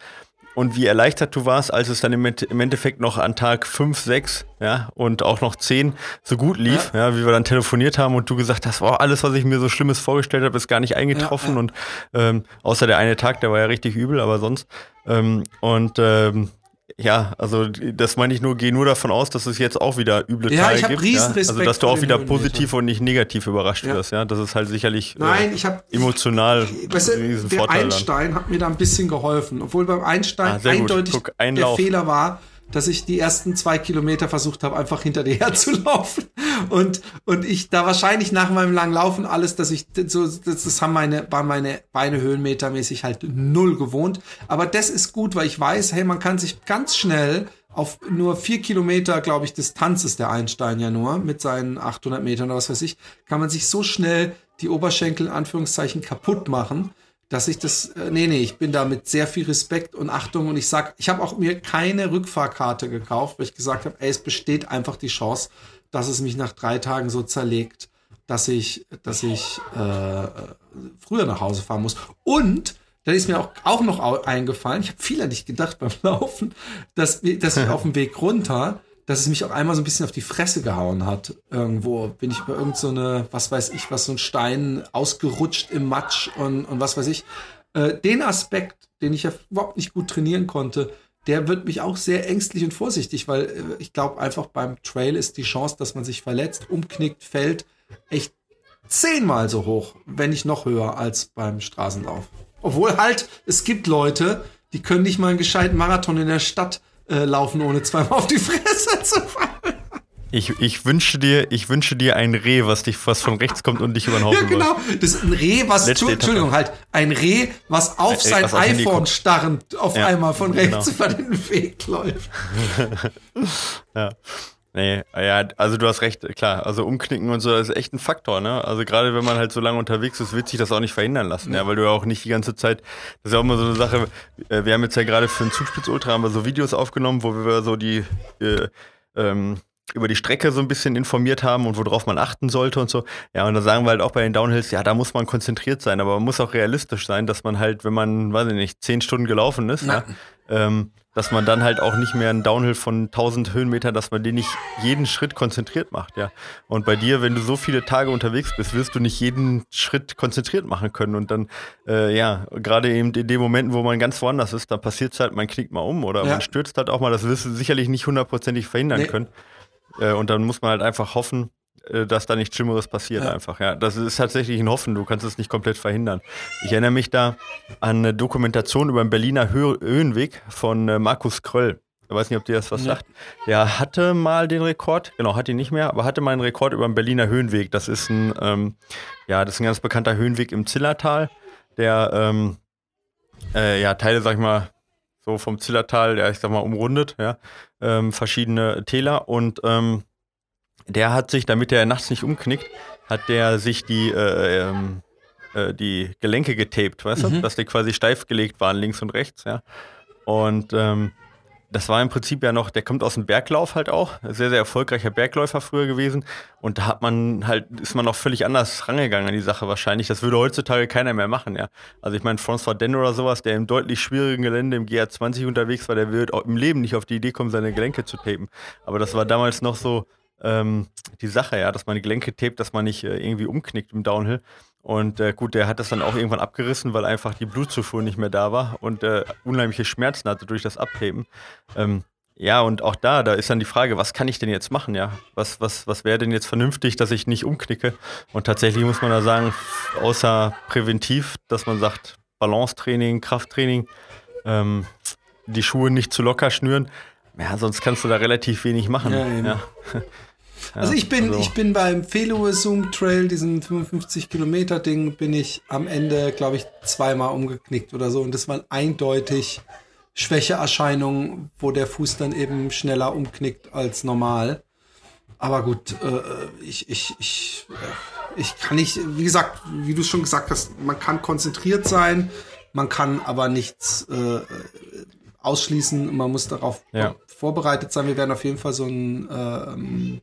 Und wie erleichtert du warst, als es dann im, im Endeffekt noch an Tag 5, 6 ja, und auch noch 10 so gut lief, ja. wie wir dann telefoniert haben und du gesagt hast, wow, alles, was ich mir so Schlimmes vorgestellt habe, ist gar nicht eingetroffen. Ja, ja. Und ähm, außer der eine Tag, der war ja richtig übel, aber sonst. Ähm, und ähm, ja, also das meine ich nur, geh nur davon aus, dass es jetzt auch wieder üble Ja, Tage ich hab gibt. riesen ja? Also dass du auch wieder positiv und nicht negativ überrascht Ja. wirst, ja. Das ist halt sicherlich Nein, äh, ich habe emotional weißt du, der Vorteil dann. Einstein hat mir da ein bisschen geholfen, obwohl beim Einstein Ah, eindeutig Guck, ein der. Fehler war, dass ich die ersten zwei Kilometer versucht habe, einfach hinter dir <laughs> herzulaufen. Und und ich da wahrscheinlich nach meinem langen Laufen alles, dass ich so das, das haben meine waren meine Beine höhenmetermäßig halt null gewohnt, aber das ist gut, weil ich weiß, hey, man kann sich ganz schnell auf nur vier Kilometer, glaube ich, Distanz ist der Einstein ja nur, mit seinen 800 Metern oder was weiß ich, kann man sich so schnell die Oberschenkel in Anführungszeichen kaputt machen, dass ich das, äh, nee, nee, ich bin da mit sehr viel Respekt und Achtung und ich sag, ich habe auch mir keine Rückfahrkarte gekauft, weil ich gesagt habe, ey, es besteht einfach die Chance, dass es mich nach drei Tagen so zerlegt, dass ich, dass ich äh, früher nach Hause fahren muss. Und dann ist mir auch, auch noch eingefallen, ich habe viel an dich gedacht beim <laughs> Laufen, dass, dass ich <laughs> auf dem Weg runter, dass es mich auch einmal so ein bisschen auf die Fresse gehauen hat. Irgendwo bin ich über irgend so eine, was weiß ich, was so ein Stein ausgerutscht im Matsch und, und was weiß ich. Äh, den Aspekt, den ich ja überhaupt nicht gut trainieren konnte, der wird mich auch sehr ängstlich und vorsichtig, weil äh, ich glaube einfach beim Trail ist die Chance, dass man sich verletzt, umknickt, fällt, echt zehnmal so hoch, wenn nicht noch höher als beim Straßenlauf. Obwohl halt, es gibt Leute, die können nicht mal einen gescheiten Marathon in der Stadt äh, laufen, ohne zweimal auf die Fresse zu fallen. Ich, ich, wünsche dir, ich wünsche dir ein Reh, was dich, was von rechts kommt und dich über den Haufen Ja, genau. Das ist ein Reh, was, Letzte Entschuldigung, halt, ein Reh, was auf äh, sein was iPhone starrend auf ja, einmal von rechts genau. über den Weg läuft. <laughs> ja. Nee, ja, also du hast recht, klar. Also umknicken und so, das ist echt ein Faktor, ne? Also gerade wenn man halt so lange unterwegs ist, wird sich das auch nicht verhindern lassen, ja, weil du ja auch nicht die ganze Zeit, das ist ja auch immer so eine Sache, äh, wir haben jetzt ja gerade für den Zugspitz Ultra haben wir so Videos aufgenommen, wo wir so die, äh, ähm, über die Strecke so ein bisschen informiert haben und worauf man achten sollte und so. Ja, und da sagen wir halt auch bei den Downhills, ja, da muss man konzentriert sein, aber man muss auch realistisch sein, dass man halt, wenn man, weiß ich nicht, zehn Stunden gelaufen ist, ja, ähm, dass man dann halt auch nicht mehr einen Downhill von 1000 Höhenmetern, dass man den nicht jeden Schritt konzentriert macht, ja. Und bei dir, wenn du so viele Tage unterwegs bist, wirst du nicht jeden Schritt konzentriert machen können. Und dann, äh, ja, gerade eben in den Momenten, wo man ganz woanders ist, da passiert es halt, man knickt mal um oder ja. man stürzt halt auch mal. Das wirst du sicherlich nicht hundertprozentig verhindern nee. können. Äh, und dann muss man halt einfach hoffen, dass da nichts Schlimmeres passiert ja. einfach. Ja, das ist tatsächlich ein Hoffen. Du kannst es nicht komplett verhindern. Ich erinnere mich da an eine Dokumentation über den Berliner Hö Höhenweg von äh, Markus Kröll. Ich weiß nicht, ob dir das was ja. sagt. Der hatte mal den Rekord, genau, hat ihn nicht mehr, aber hatte mal einen Rekord über den Berliner Höhenweg. Das ist ein, ähm, ja, das ist ein ganz bekannter Höhenweg im Zillertal, der ähm, äh, ja Teile, sag ich mal, so vom Zillertal, ja, ich sag mal, umrundet, ja, ähm, verschiedene Täler und ähm, der hat sich, damit er nachts nicht umknickt, hat der sich die, äh, ähm, äh, die Gelenke getaped, weißt mhm. du? Dass die quasi steif gelegt waren, links und rechts, ja. Und ähm, das war im Prinzip ja noch, der kommt aus dem Berglauf halt auch, sehr, sehr erfolgreicher Bergläufer früher gewesen. Und da hat man halt, ist man noch völlig anders rangegangen an die Sache wahrscheinlich. Das würde heutzutage keiner mehr machen, ja. Also ich meine, François Den oder sowas, der im deutlich schwierigen Gelände im GR20 unterwegs war, der wird auch im Leben nicht auf die Idee kommen, seine Gelenke zu tapen. Aber das war damals noch so, ähm, die Sache, ja, dass man die Gelenke tapet, dass man nicht äh, irgendwie umknickt im Downhill. Und äh, gut, der hat das dann auch irgendwann abgerissen, weil einfach die Blutzufuhr nicht mehr da war und äh, unheimliche Schmerzen hatte durch das Abheben. Ähm, ja, und auch da, da ist dann die Frage, was kann ich denn jetzt machen, ja? Was, was, was wäre denn jetzt vernünftig, dass ich nicht umknicke? Und tatsächlich muss man da sagen, außer präventiv, dass man sagt, Balancetraining, Krafttraining, ähm, die Schuhe nicht zu locker schnüren, ja, sonst kannst du da relativ wenig machen. Ja, ja. Also ich bin, also. ich bin beim Feluwe Zoom Trail, diesem 55 Kilometer Ding, bin ich am Ende, glaube ich, zweimal umgeknickt oder so. Und das waren eindeutig Schwächeerscheinungen, wo der Fuß dann eben schneller umknickt als normal. Aber gut, äh, ich, ich, ich, äh, ich kann nicht, wie gesagt, wie du schon gesagt hast, man kann konzentriert sein, man kann aber nichts äh, ausschließen. Man muss darauf ja. vorbereitet sein. Wir werden auf jeden Fall so ein ähm,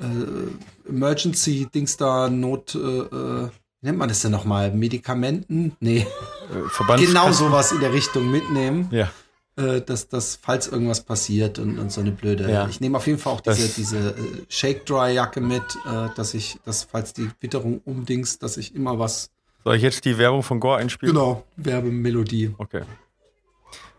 äh, Emergency-Dings da, Not, äh, äh, wie nennt man das denn nochmal? Medikamenten? Nee. Äh, genau sowas in der Richtung mitnehmen. Ja. Äh, dass, dass, falls irgendwas passiert und, und so eine blöde. Ja. Ich nehme auf jeden Fall auch diese, diese äh, Shake-Dry-Jacke mit, dass ich, dass, falls die Witterung umdings, dass ich immer was. Soll ich jetzt die Werbung von Gore einspielen? Genau, Werbemelodie. Okay.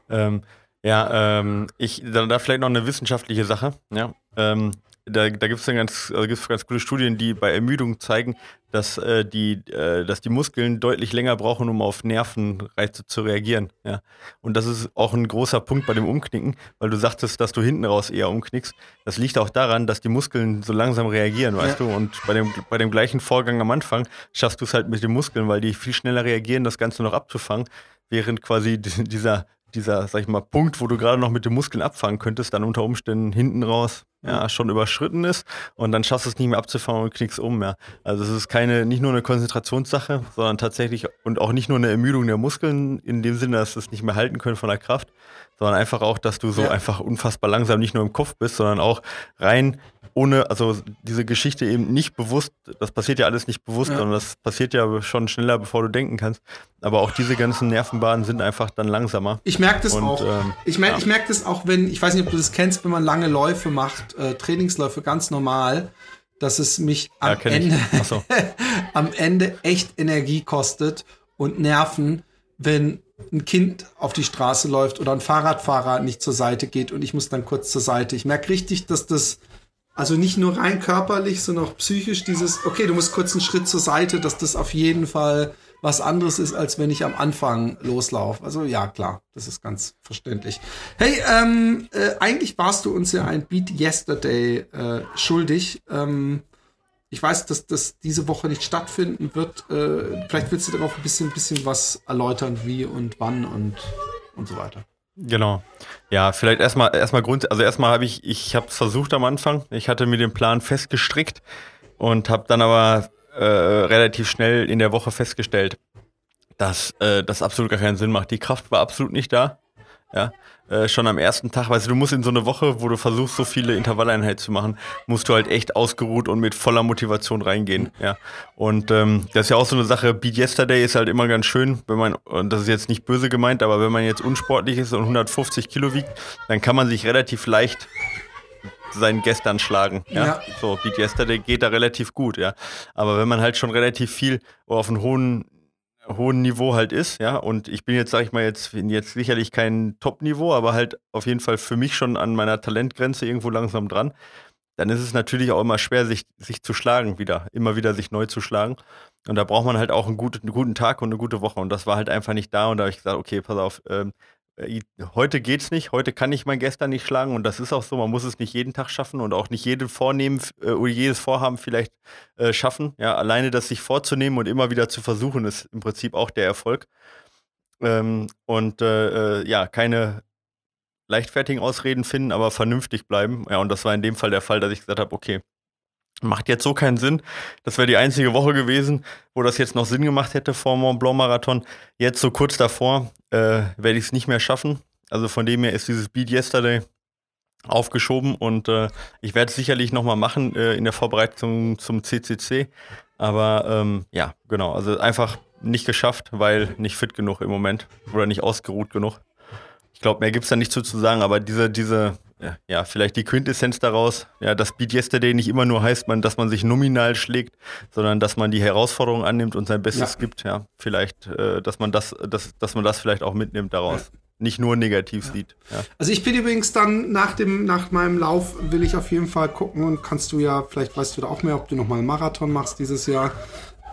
Ähm, ja, ähm, ich, da, da, vielleicht noch eine wissenschaftliche Sache. Ja, ähm, da, da gibt es ganz, also gibt's ganz gute Studien, die bei Ermüdung zeigen, dass, äh, die, äh, dass die Muskeln deutlich länger brauchen, um auf Nervenreize zu reagieren. Ja. Und das ist auch ein großer Punkt bei dem Umknicken, weil du sagtest, dass du hinten raus eher umknickst. Das liegt auch daran, dass die Muskeln so langsam reagieren, weißt ja. du? Und bei dem, bei dem gleichen Vorgang am Anfang schaffst du es halt mit den Muskeln, weil die viel schneller reagieren, das Ganze noch abzufangen, während quasi dieser dieser, sag ich mal, Punkt, wo du gerade noch mit den Muskeln abfangen könntest, dann unter Umständen hinten raus ja, schon überschritten ist und dann schaffst du es nicht mehr abzufangen und knickst um. Ja. Also es ist keine, nicht nur eine Konzentrationssache, sondern tatsächlich und auch nicht nur eine Ermüdung der Muskeln in dem Sinne, dass es nicht mehr halten können von der Kraft, sondern einfach auch, dass du so ja. einfach unfassbar langsam nicht nur im Kopf bist, sondern auch rein ohne, also diese Geschichte eben nicht bewusst, das passiert ja alles nicht bewusst, ja. sondern das passiert ja schon schneller, bevor du denken kannst. Aber auch diese ganzen Nervenbahnen sind einfach dann langsamer. Ich merke das und, auch. Ähm, ich merke ja. ich merk das auch, wenn, ich weiß nicht, ob du das kennst, wenn man lange Läufe macht, äh, Trainingsläufe ganz normal, dass es mich am, ja, Ende, so. <laughs> am Ende echt Energie kostet und Nerven, wenn ein Kind auf die Straße läuft oder ein Fahrradfahrer nicht zur Seite geht und ich muss dann kurz zur Seite. Ich merke richtig, dass das also nicht nur rein körperlich, sondern auch psychisch dieses, okay, du musst kurz einen Schritt zur Seite, dass das auf jeden Fall was anderes ist, als wenn ich am Anfang loslaufe. Also ja, klar, das ist ganz verständlich. Hey, ähm, äh, eigentlich warst du uns ja ein Beat Yesterday äh, schuldig. Ähm, ich weiß, dass das diese Woche nicht stattfinden wird. Äh, vielleicht willst du darauf ein bisschen, bisschen was erläutern, wie und wann und, und so weiter. Genau. Ja, vielleicht erstmal erstmal Grund, also erstmal habe ich ich habe es versucht am Anfang. Ich hatte mir den Plan festgestrickt und habe dann aber äh, relativ schnell in der Woche festgestellt, dass äh, das absolut gar keinen Sinn macht. Die Kraft war absolut nicht da. Ja, äh, schon am ersten Tag, weißt du, du musst in so eine Woche, wo du versuchst, so viele Intervalleinheiten zu machen, musst du halt echt ausgeruht und mit voller Motivation reingehen, ja. Und ähm, das ist ja auch so eine Sache, Beat Yesterday ist halt immer ganz schön, wenn man, und das ist jetzt nicht böse gemeint, aber wenn man jetzt unsportlich ist und 150 Kilo wiegt, dann kann man sich relativ leicht seinen Gestern schlagen. Ja? ja. So, Beat Yesterday geht da relativ gut, ja. Aber wenn man halt schon relativ viel auf einen hohen hohen Niveau halt ist, ja. Und ich bin jetzt, sag ich mal, jetzt, jetzt sicherlich kein Top-Niveau, aber halt auf jeden Fall für mich schon an meiner Talentgrenze irgendwo langsam dran. Dann ist es natürlich auch immer schwer, sich, sich zu schlagen wieder, immer wieder sich neu zu schlagen. Und da braucht man halt auch einen guten, einen guten Tag und eine gute Woche. Und das war halt einfach nicht da. Und da habe ich gesagt, okay, pass auf, äh, heute geht's nicht, heute kann ich mein Gestern nicht schlagen und das ist auch so, man muss es nicht jeden Tag schaffen und auch nicht jeden Vornehmen äh, oder jedes Vorhaben vielleicht äh, schaffen. Ja, alleine das sich vorzunehmen und immer wieder zu versuchen, ist im Prinzip auch der Erfolg. Ähm, und äh, äh ja, keine leichtfertigen Ausreden finden, aber vernünftig bleiben. Ja, und das war in dem Fall der Fall, dass ich gesagt habe, okay, Macht jetzt so keinen Sinn. Das wäre die einzige Woche gewesen, wo das jetzt noch Sinn gemacht hätte vor Mont Blanc Marathon. Jetzt so kurz davor äh, werde ich es nicht mehr schaffen. Also von dem her ist dieses Beat Yesterday aufgeschoben und äh, ich werde es sicherlich nochmal machen äh, in der Vorbereitung zum CCC. Aber ähm, ja, genau. Also einfach nicht geschafft, weil nicht fit genug im Moment oder nicht ausgeruht genug. Ich glaube, mehr gibt es da nicht zu, zu sagen, aber diese, diese ja, vielleicht die Quintessenz daraus, ja, dass Beat Yesterday nicht immer nur heißt, man, dass man sich nominal schlägt, sondern dass man die Herausforderung annimmt und sein Bestes ja. gibt, ja, vielleicht, äh, dass man das, dass, dass man das vielleicht auch mitnimmt daraus. Ja. Nicht nur negativ sieht. Also ich bin übrigens dann nach dem, nach meinem Lauf will ich auf jeden Fall gucken und kannst du ja, vielleicht weißt du da auch mehr, ob du nochmal einen Marathon machst dieses Jahr.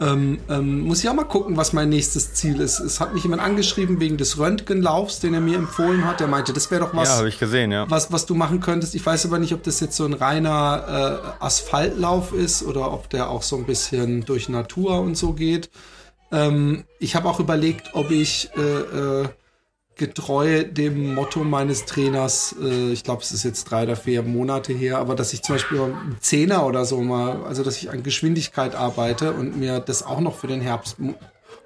Ähm, ähm, muss ich auch mal gucken, was mein nächstes Ziel ist. Es hat mich jemand angeschrieben wegen des Röntgenlaufs, den er mir empfohlen hat. Der meinte, das wäre doch was, ja, gesehen, ja. was, was du machen könntest. Ich weiß aber nicht, ob das jetzt so ein reiner äh, Asphaltlauf ist oder ob der auch so ein bisschen durch Natur und so geht. Ähm, ich habe auch überlegt, ob ich äh, äh, getreu dem Motto meines Trainers, äh, ich glaube, es ist jetzt drei oder vier Monate her, aber dass ich zum Beispiel einen Zehner oder so mal, also dass ich an Geschwindigkeit arbeite und mir das auch noch für den Herbst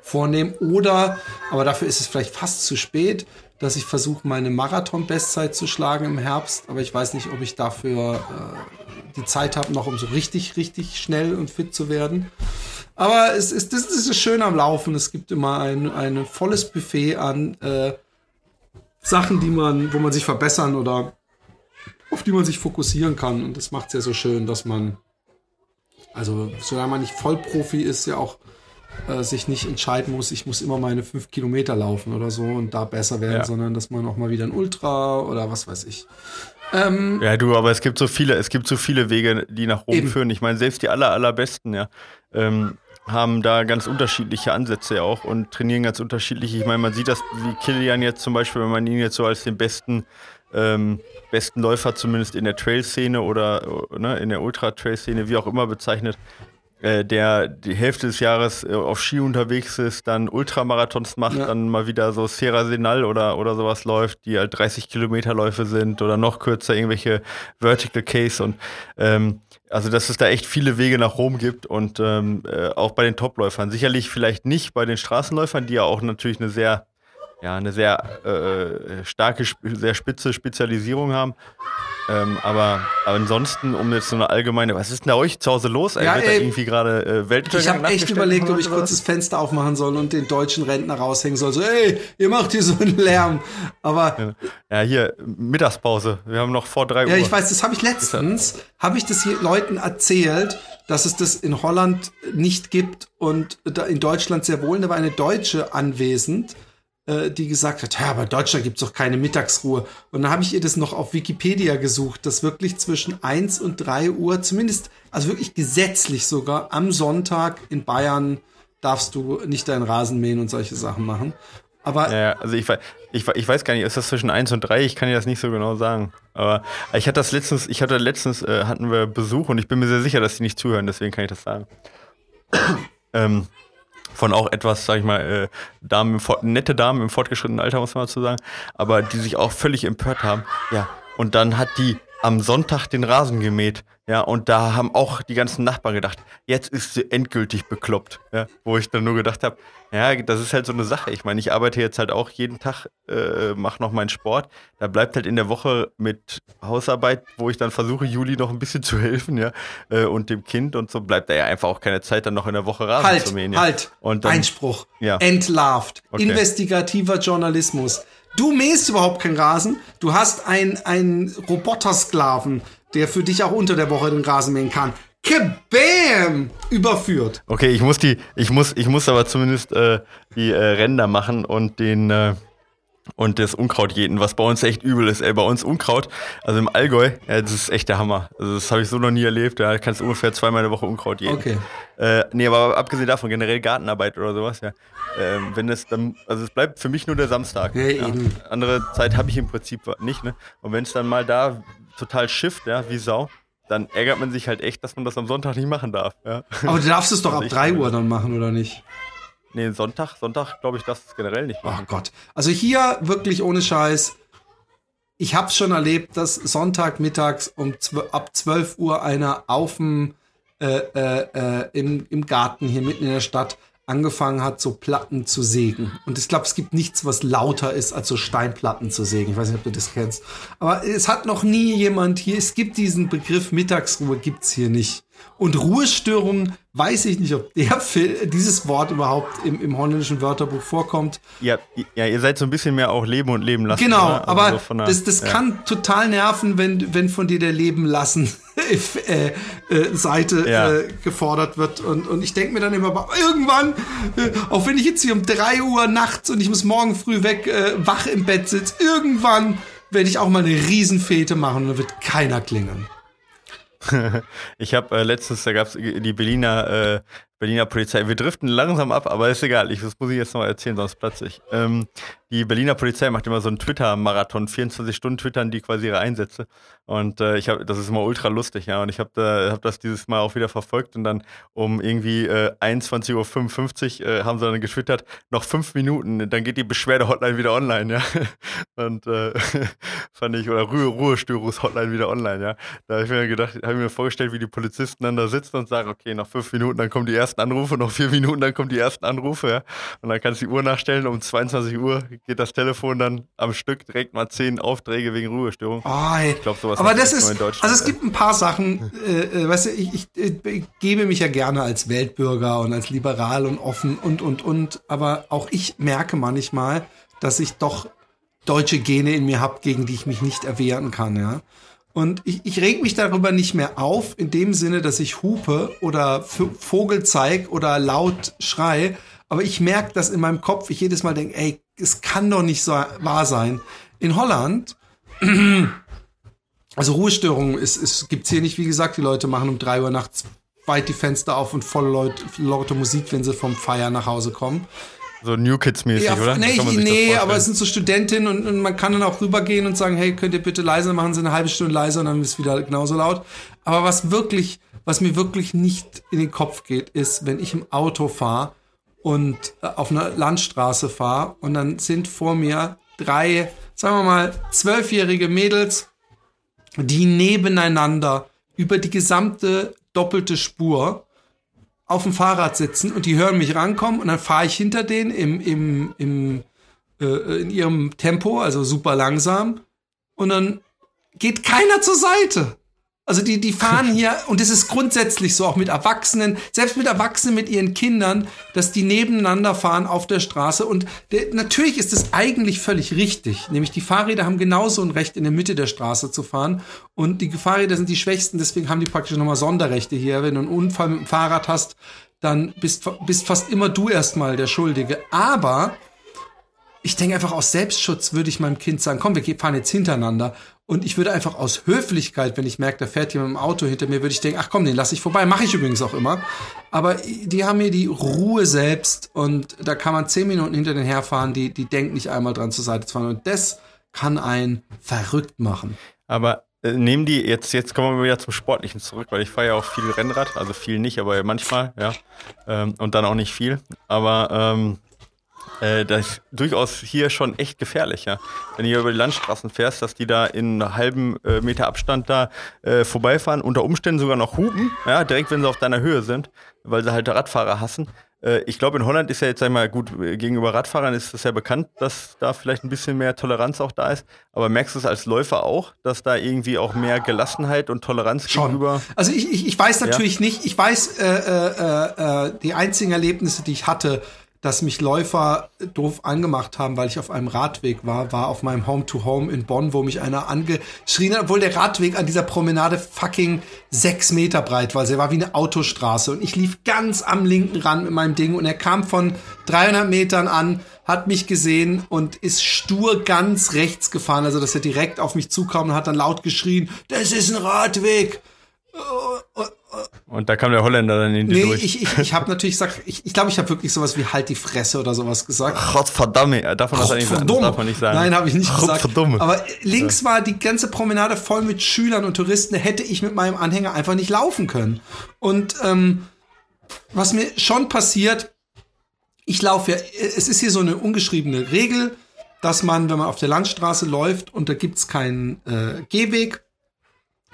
vornehme. Oder, aber dafür ist es vielleicht fast zu spät, dass ich versuche, meine Marathon-Bestzeit zu schlagen im Herbst, aber ich weiß nicht, ob ich dafür äh, die Zeit habe, noch um so richtig, richtig schnell und fit zu werden. Aber es ist, das ist schön am Laufen. Es gibt immer ein, ein volles Buffet an äh, Sachen, die man, wo man sich verbessern oder auf die man sich fokussieren kann. Und das macht es ja so schön, dass man, also solange man nicht Vollprofi ist, ja auch äh, sich nicht entscheiden muss, ich muss immer meine fünf Kilometer laufen oder so und da besser werden, ja. sondern dass man auch mal wieder ein Ultra oder was weiß ich. Ähm, ja, du, aber es gibt so viele, es gibt so viele Wege, die nach oben eben. führen. Ich meine, selbst die aller, allerbesten, ja. Ähm, haben da ganz unterschiedliche Ansätze auch und trainieren ganz unterschiedlich. Ich meine, man sieht das wie Kilian jetzt zum Beispiel, wenn man ihn jetzt so als den besten, ähm, besten Läufer zumindest in der Trail-Szene oder ne, in der Ultra-Trail-Szene, wie auch immer bezeichnet. äh, der die Hälfte des Jahres äh, auf Ski unterwegs ist, dann Ultramarathons macht, ja. dann mal wieder so Sierra Senal oder, oder sowas läuft, die halt 30 Kilometerläufe sind oder noch kürzer irgendwelche Vertical Case und ähm, also dass es da echt viele Wege nach Rom gibt und ähm, äh, auch bei den Topläufern. Sicherlich vielleicht nicht bei den Straßenläufern, die ja auch natürlich eine sehr ja, eine sehr äh, starke, sehr spitze Spezialisierung haben. Ähm, aber, aber ansonsten, um jetzt so eine allgemeine, was ist denn da euch zu Hause los? Ja, Wird ey, da irgendwie gerade äh, Weltuntergang Ich habe echt überlegt, ob ich kurz das Fenster aufmachen soll und den deutschen Rentner raushängen soll. So, ey, ihr macht hier so einen Lärm. Aber ja, ja hier Mittagspause. Wir haben noch vor drei Uhr. Ja, ich weiß, das habe ich letztens, habe ich das hier Leuten erzählt, dass es das in Holland nicht gibt und in Deutschland sehr wohl. Da war eine Deutsche anwesend äh, die gesagt hat, ja, aber Deutschland gibt's doch keine Mittagsruhe. Und dann habe ich ihr das noch auf Wikipedia gesucht, dass wirklich zwischen eins und drei Uhr, zumindest, also wirklich gesetzlich sogar, am Sonntag in Bayern darfst du nicht deinen Rasen mähen und solche Sachen machen. Aber ja, also ich, ich, ich weiß gar nicht, ist das zwischen eins und drei? Ich kann dir das nicht so genau sagen. Aber ich hatte das letztens, ich hatte letztens, äh, hatten wir Besuch und ich bin mir sehr sicher, dass die nicht zuhören, deswegen kann ich das sagen. <clears throat> ähm, von auch etwas, sag ich mal, äh, Damen, nette Damen im fortgeschrittenen Alter, muss man dazu sagen, aber die sich auch völlig empört haben. Ja, und dann hat die am Sonntag den Rasen gemäht. Ja, und da haben auch die ganzen Nachbarn gedacht, jetzt ist sie endgültig bekloppt. Ja, wo ich dann nur gedacht habe, ja, das ist halt so eine Sache. Ich meine, ich arbeite jetzt halt auch jeden Tag, äh, mache noch meinen Sport. Da bleibt halt in der Woche mit Hausarbeit, wo ich dann versuche, Juli noch ein bisschen zu helfen, ja, äh, und dem Kind und so bleibt da ja einfach auch keine Zeit, dann noch in der Woche Rasen halt, zu mähen. Ja. Halt, und dann, Einspruch, ja. entlarvt, okay. investigativer Journalismus. Du mähst überhaupt keinen Rasen. Du hast einen, Robotersklaven, der für dich auch unter der Woche den Rasen mähen kann. Kabam! Überführt. Okay, ich muss die, ich muss, ich muss aber zumindest äh, die äh, Ränder machen und den äh, und das Unkraut jäten, was bei uns echt übel ist. Ey, bei uns Unkraut, also im Allgäu, ja, das ist echt der Hammer. Also das habe ich so noch nie erlebt. Da kannst du ungefähr zweimal in der Woche Unkraut jäten. Okay. Äh, nee, aber abgesehen davon, generell Gartenarbeit oder sowas, ja. Ähm, wenn es dann, also es bleibt für mich nur der Samstag. Ja, ja. Andere Zeit habe ich im Prinzip nicht, ne? Und wenn es dann mal da total schifft, ja, wie Sau, dann ärgert man sich halt echt, dass man das am Sonntag nicht machen darf. Ja. Aber du darfst es doch ab 3 Uhr dann machen, oder nicht? Nee, Sonntag, Sonntag glaube ich, das ist generell nicht machen. Oh Gott. Also hier wirklich ohne Scheiß. Ich habe schon erlebt, dass Sonntagmittags um ab 12 Uhr einer auf dem äh, äh, äh, im, im Garten hier mitten in der Stadt angefangen hat, so Platten zu sägen. Und ich glaube, es gibt nichts, was lauter ist, als so Steinplatten zu sägen. Ich weiß nicht, ob du das kennst. Aber es hat noch nie jemand hier, es gibt diesen Begriff Mittagsruhe, gibt's hier nicht. Und Ruhestörung weiß ich nicht, ob der, dieses Wort überhaupt im, im holländischen Wörterbuch vorkommt. Ja, ja, ihr seid so ein bisschen mehr auch Leben und Leben lassen. Genau, also aber so der, das, das ja. kann total nerven, wenn, wenn von dir der Leben lassen <laughs> äh, äh, Seite ja. äh, gefordert wird. Und, und ich denke mir dann immer, irgendwann, äh, auch wenn ich jetzt hier um drei Uhr nachts und ich muss morgen früh weg äh, wach im Bett sitze, irgendwann werde ich auch mal eine Riesenfete machen und dann wird keiner klingeln. <laughs> ich habe äh, letztens, da gab es die Berliner, äh, Berliner Polizei. Wir driften langsam ab, aber ist egal. Ich, das muss ich jetzt noch erzählen, sonst platze ich. Ähm, die Berliner Polizei macht immer so einen Twitter-Marathon, 24 Stunden twittern die quasi ihre Einsätze. Und äh, ich habe, das ist immer ultra lustig, ja. Und ich habe da, hab das dieses Mal auch wieder verfolgt und dann um irgendwie äh, 21.55 Uhr äh, haben sie dann getwittert, noch fünf Minuten, dann geht die Beschwerde-Hotline wieder online, ja. <laughs> Und äh, <laughs> fand ich, oder Ruhe, Ruhestörungs-Hotline wieder online, ja. Da habe ich mir gedacht, habe mir vorgestellt, wie die Polizisten dann da sitzen und sagen, okay, nach fünf Minuten, dann kommen die ersten Anrufe, noch vier Minuten, dann kommen die ersten Anrufe, ja. Und dann kannst du die Uhr nachstellen, um 22 Uhr geht das Telefon dann am Stück direkt mal zehn Aufträge wegen Ruhestörung. Oh, ich glaube, sowas aber das ist, also es gibt ein paar Sachen, äh, äh, weißt du, ich, ich, ich, ich gebe mich ja gerne als Weltbürger und als liberal und offen und, und, und, aber auch ich merke manchmal, dass ich doch deutsche Gene in mir habe, gegen die ich mich nicht erwehren kann, ja. Und ich, ich reg mich darüber nicht mehr auf, in dem Sinne, dass ich hupe oder Vogel zeig oder laut schrei. Aber ich merke, dass in meinem Kopf ich jedes Mal denke, ey, es kann doch nicht so wahr sein. In Holland, <clears throat> also Ruhestörungen ist, ist, gibt's hier nicht, wie gesagt, die Leute machen um drei Uhr nachts weit die Fenster auf und voll Leute, laute Musik, wenn sie vom Feier nach Hause kommen. So New Kids-mäßig, ja, oder? Nee, nee aber es sind so Studentinnen und, und, man kann dann auch rübergehen und sagen, hey, könnt ihr bitte leiser machen, sie eine halbe Stunde leiser und dann ist es wieder genauso laut. Aber was wirklich, was mir wirklich nicht in den Kopf geht, ist, wenn ich im Auto fahre und äh, auf einer Landstraße fahre und dann sind vor mir drei, sagen wir mal, zwölfjährige Mädels, die nebeneinander über die gesamte doppelte Spur auf dem Fahrrad sitzen und die hören mich rankommen und dann fahre ich hinter denen im, im, im, äh, in ihrem Tempo, also super langsam und dann geht keiner zur Seite. Also die, die fahren hier, und es ist grundsätzlich so, auch mit Erwachsenen, selbst mit Erwachsenen mit ihren Kindern, dass die nebeneinander fahren auf der Straße. Und der, natürlich ist es eigentlich völlig richtig. Nämlich die Fahrräder haben genauso ein Recht, in der Mitte der Straße zu fahren. Und die Fahrräder sind die schwächsten, deswegen haben die praktisch nochmal Sonderrechte hier. Wenn du einen Unfall mit dem Fahrrad hast, dann bist, bist fast immer du erstmal der Schuldige. Aber ich denke einfach aus Selbstschutz würde ich meinem Kind sagen, komm, wir fahren jetzt hintereinander. Und ich würde einfach aus Höflichkeit, wenn ich merke, da fährt jemand im Auto hinter mir, würde ich denken, ach komm, den lasse ich vorbei. Mache ich übrigens auch immer. Aber die haben mir die Ruhe selbst und da kann man zehn Minuten hinter den herfahren, die, die denkt nicht einmal dran zur Seite zu fahren. Und das kann einen verrückt machen. Aber äh, nehmen die, jetzt, jetzt kommen wir wieder zum Sportlichen zurück, weil ich fahre ja auch viel Rennrad, also viel nicht, aber manchmal, ja. Ähm, und dann auch nicht viel. Aber ähm, äh, das ist durchaus hier schon echt gefährlich, ja. Wenn du hier über die Landstraßen fährst, dass die da in einem halben äh, Meter Abstand da äh, vorbeifahren, unter Umständen sogar noch hupen, ja, direkt wenn sie auf deiner Höhe sind, weil sie halt Radfahrer hassen. Äh, ich glaube, in Holland ist ja jetzt einmal gut, äh, gegenüber Radfahrern ist es ja bekannt, dass da vielleicht ein bisschen mehr Toleranz auch da ist. Aber merkst du es als Läufer auch, dass da irgendwie auch mehr Gelassenheit und Toleranz Schon. gegenüber? Also ich, ich, ich weiß natürlich ja. nicht, ich weiß, äh, äh, äh, die einzigen Erlebnisse, die ich hatte, dass mich Läufer doof angemacht haben, weil ich auf einem Radweg war, war auf meinem Home-to-Home -Home in Bonn, wo mich einer angeschrien hat, obwohl der Radweg an dieser Promenade fucking sechs Meter breit war. Also er war wie eine Autostraße und ich lief ganz am linken Rand mit meinem Ding und er kam von 300 Metern an, hat mich gesehen und ist stur ganz rechts gefahren, also dass er direkt auf mich zukam und hat dann laut geschrien, das ist ein Radweg. Und da kam der Holländer dann in die nee, durch. Ich, ich, ich habe natürlich gesagt, ich glaube, ich, glaub, ich habe wirklich sowas wie halt die Fresse oder sowas gesagt. Gott verdammt, darf man das eigentlich das darf man nicht sagen. Nein, habe ich nicht gesagt. Verdammt. Aber links war die ganze Promenade voll mit Schülern und Touristen, da hätte ich mit meinem Anhänger einfach nicht laufen können. Und ähm, was mir schon passiert, ich laufe ja, es ist hier so eine ungeschriebene Regel, dass man, wenn man auf der Landstraße läuft und da gibt's keinen äh, Gehweg,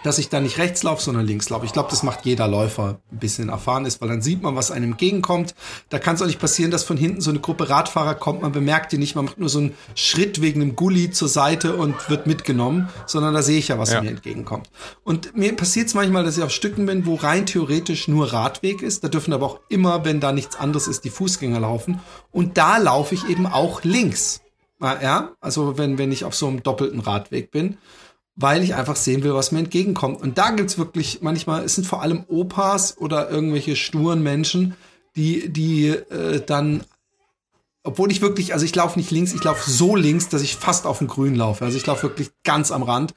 dass ich da nicht rechts laufe, sondern links laufe. Ich glaube, das macht jeder Läufer ein bisschen erfahren ist, weil dann sieht man, was einem entgegenkommt. Da kann es auch nicht passieren, dass von hinten so eine Gruppe Radfahrer kommt, man bemerkt die nicht, man macht nur so einen Schritt wegen einem Gully zur Seite und wird mitgenommen, sondern da sehe ich ja, was ja. mir entgegenkommt. Und mir passiert es manchmal, dass ich auf Stücken bin, wo rein theoretisch nur Radweg ist. Da dürfen aber auch immer, wenn da nichts anderes ist, die Fußgänger laufen. Und da laufe ich eben auch links. Ja, also wenn, wenn ich auf so einem doppelten Radweg bin weil ich einfach sehen will, was mir entgegenkommt. Und da gibt's wirklich manchmal, es sind vor allem Opas oder irgendwelche sturen Menschen, die, die äh, dann, obwohl ich wirklich, also ich laufe nicht links, ich laufe so links, dass ich fast auf dem Grün laufe. Also ich laufe wirklich ganz am Rand.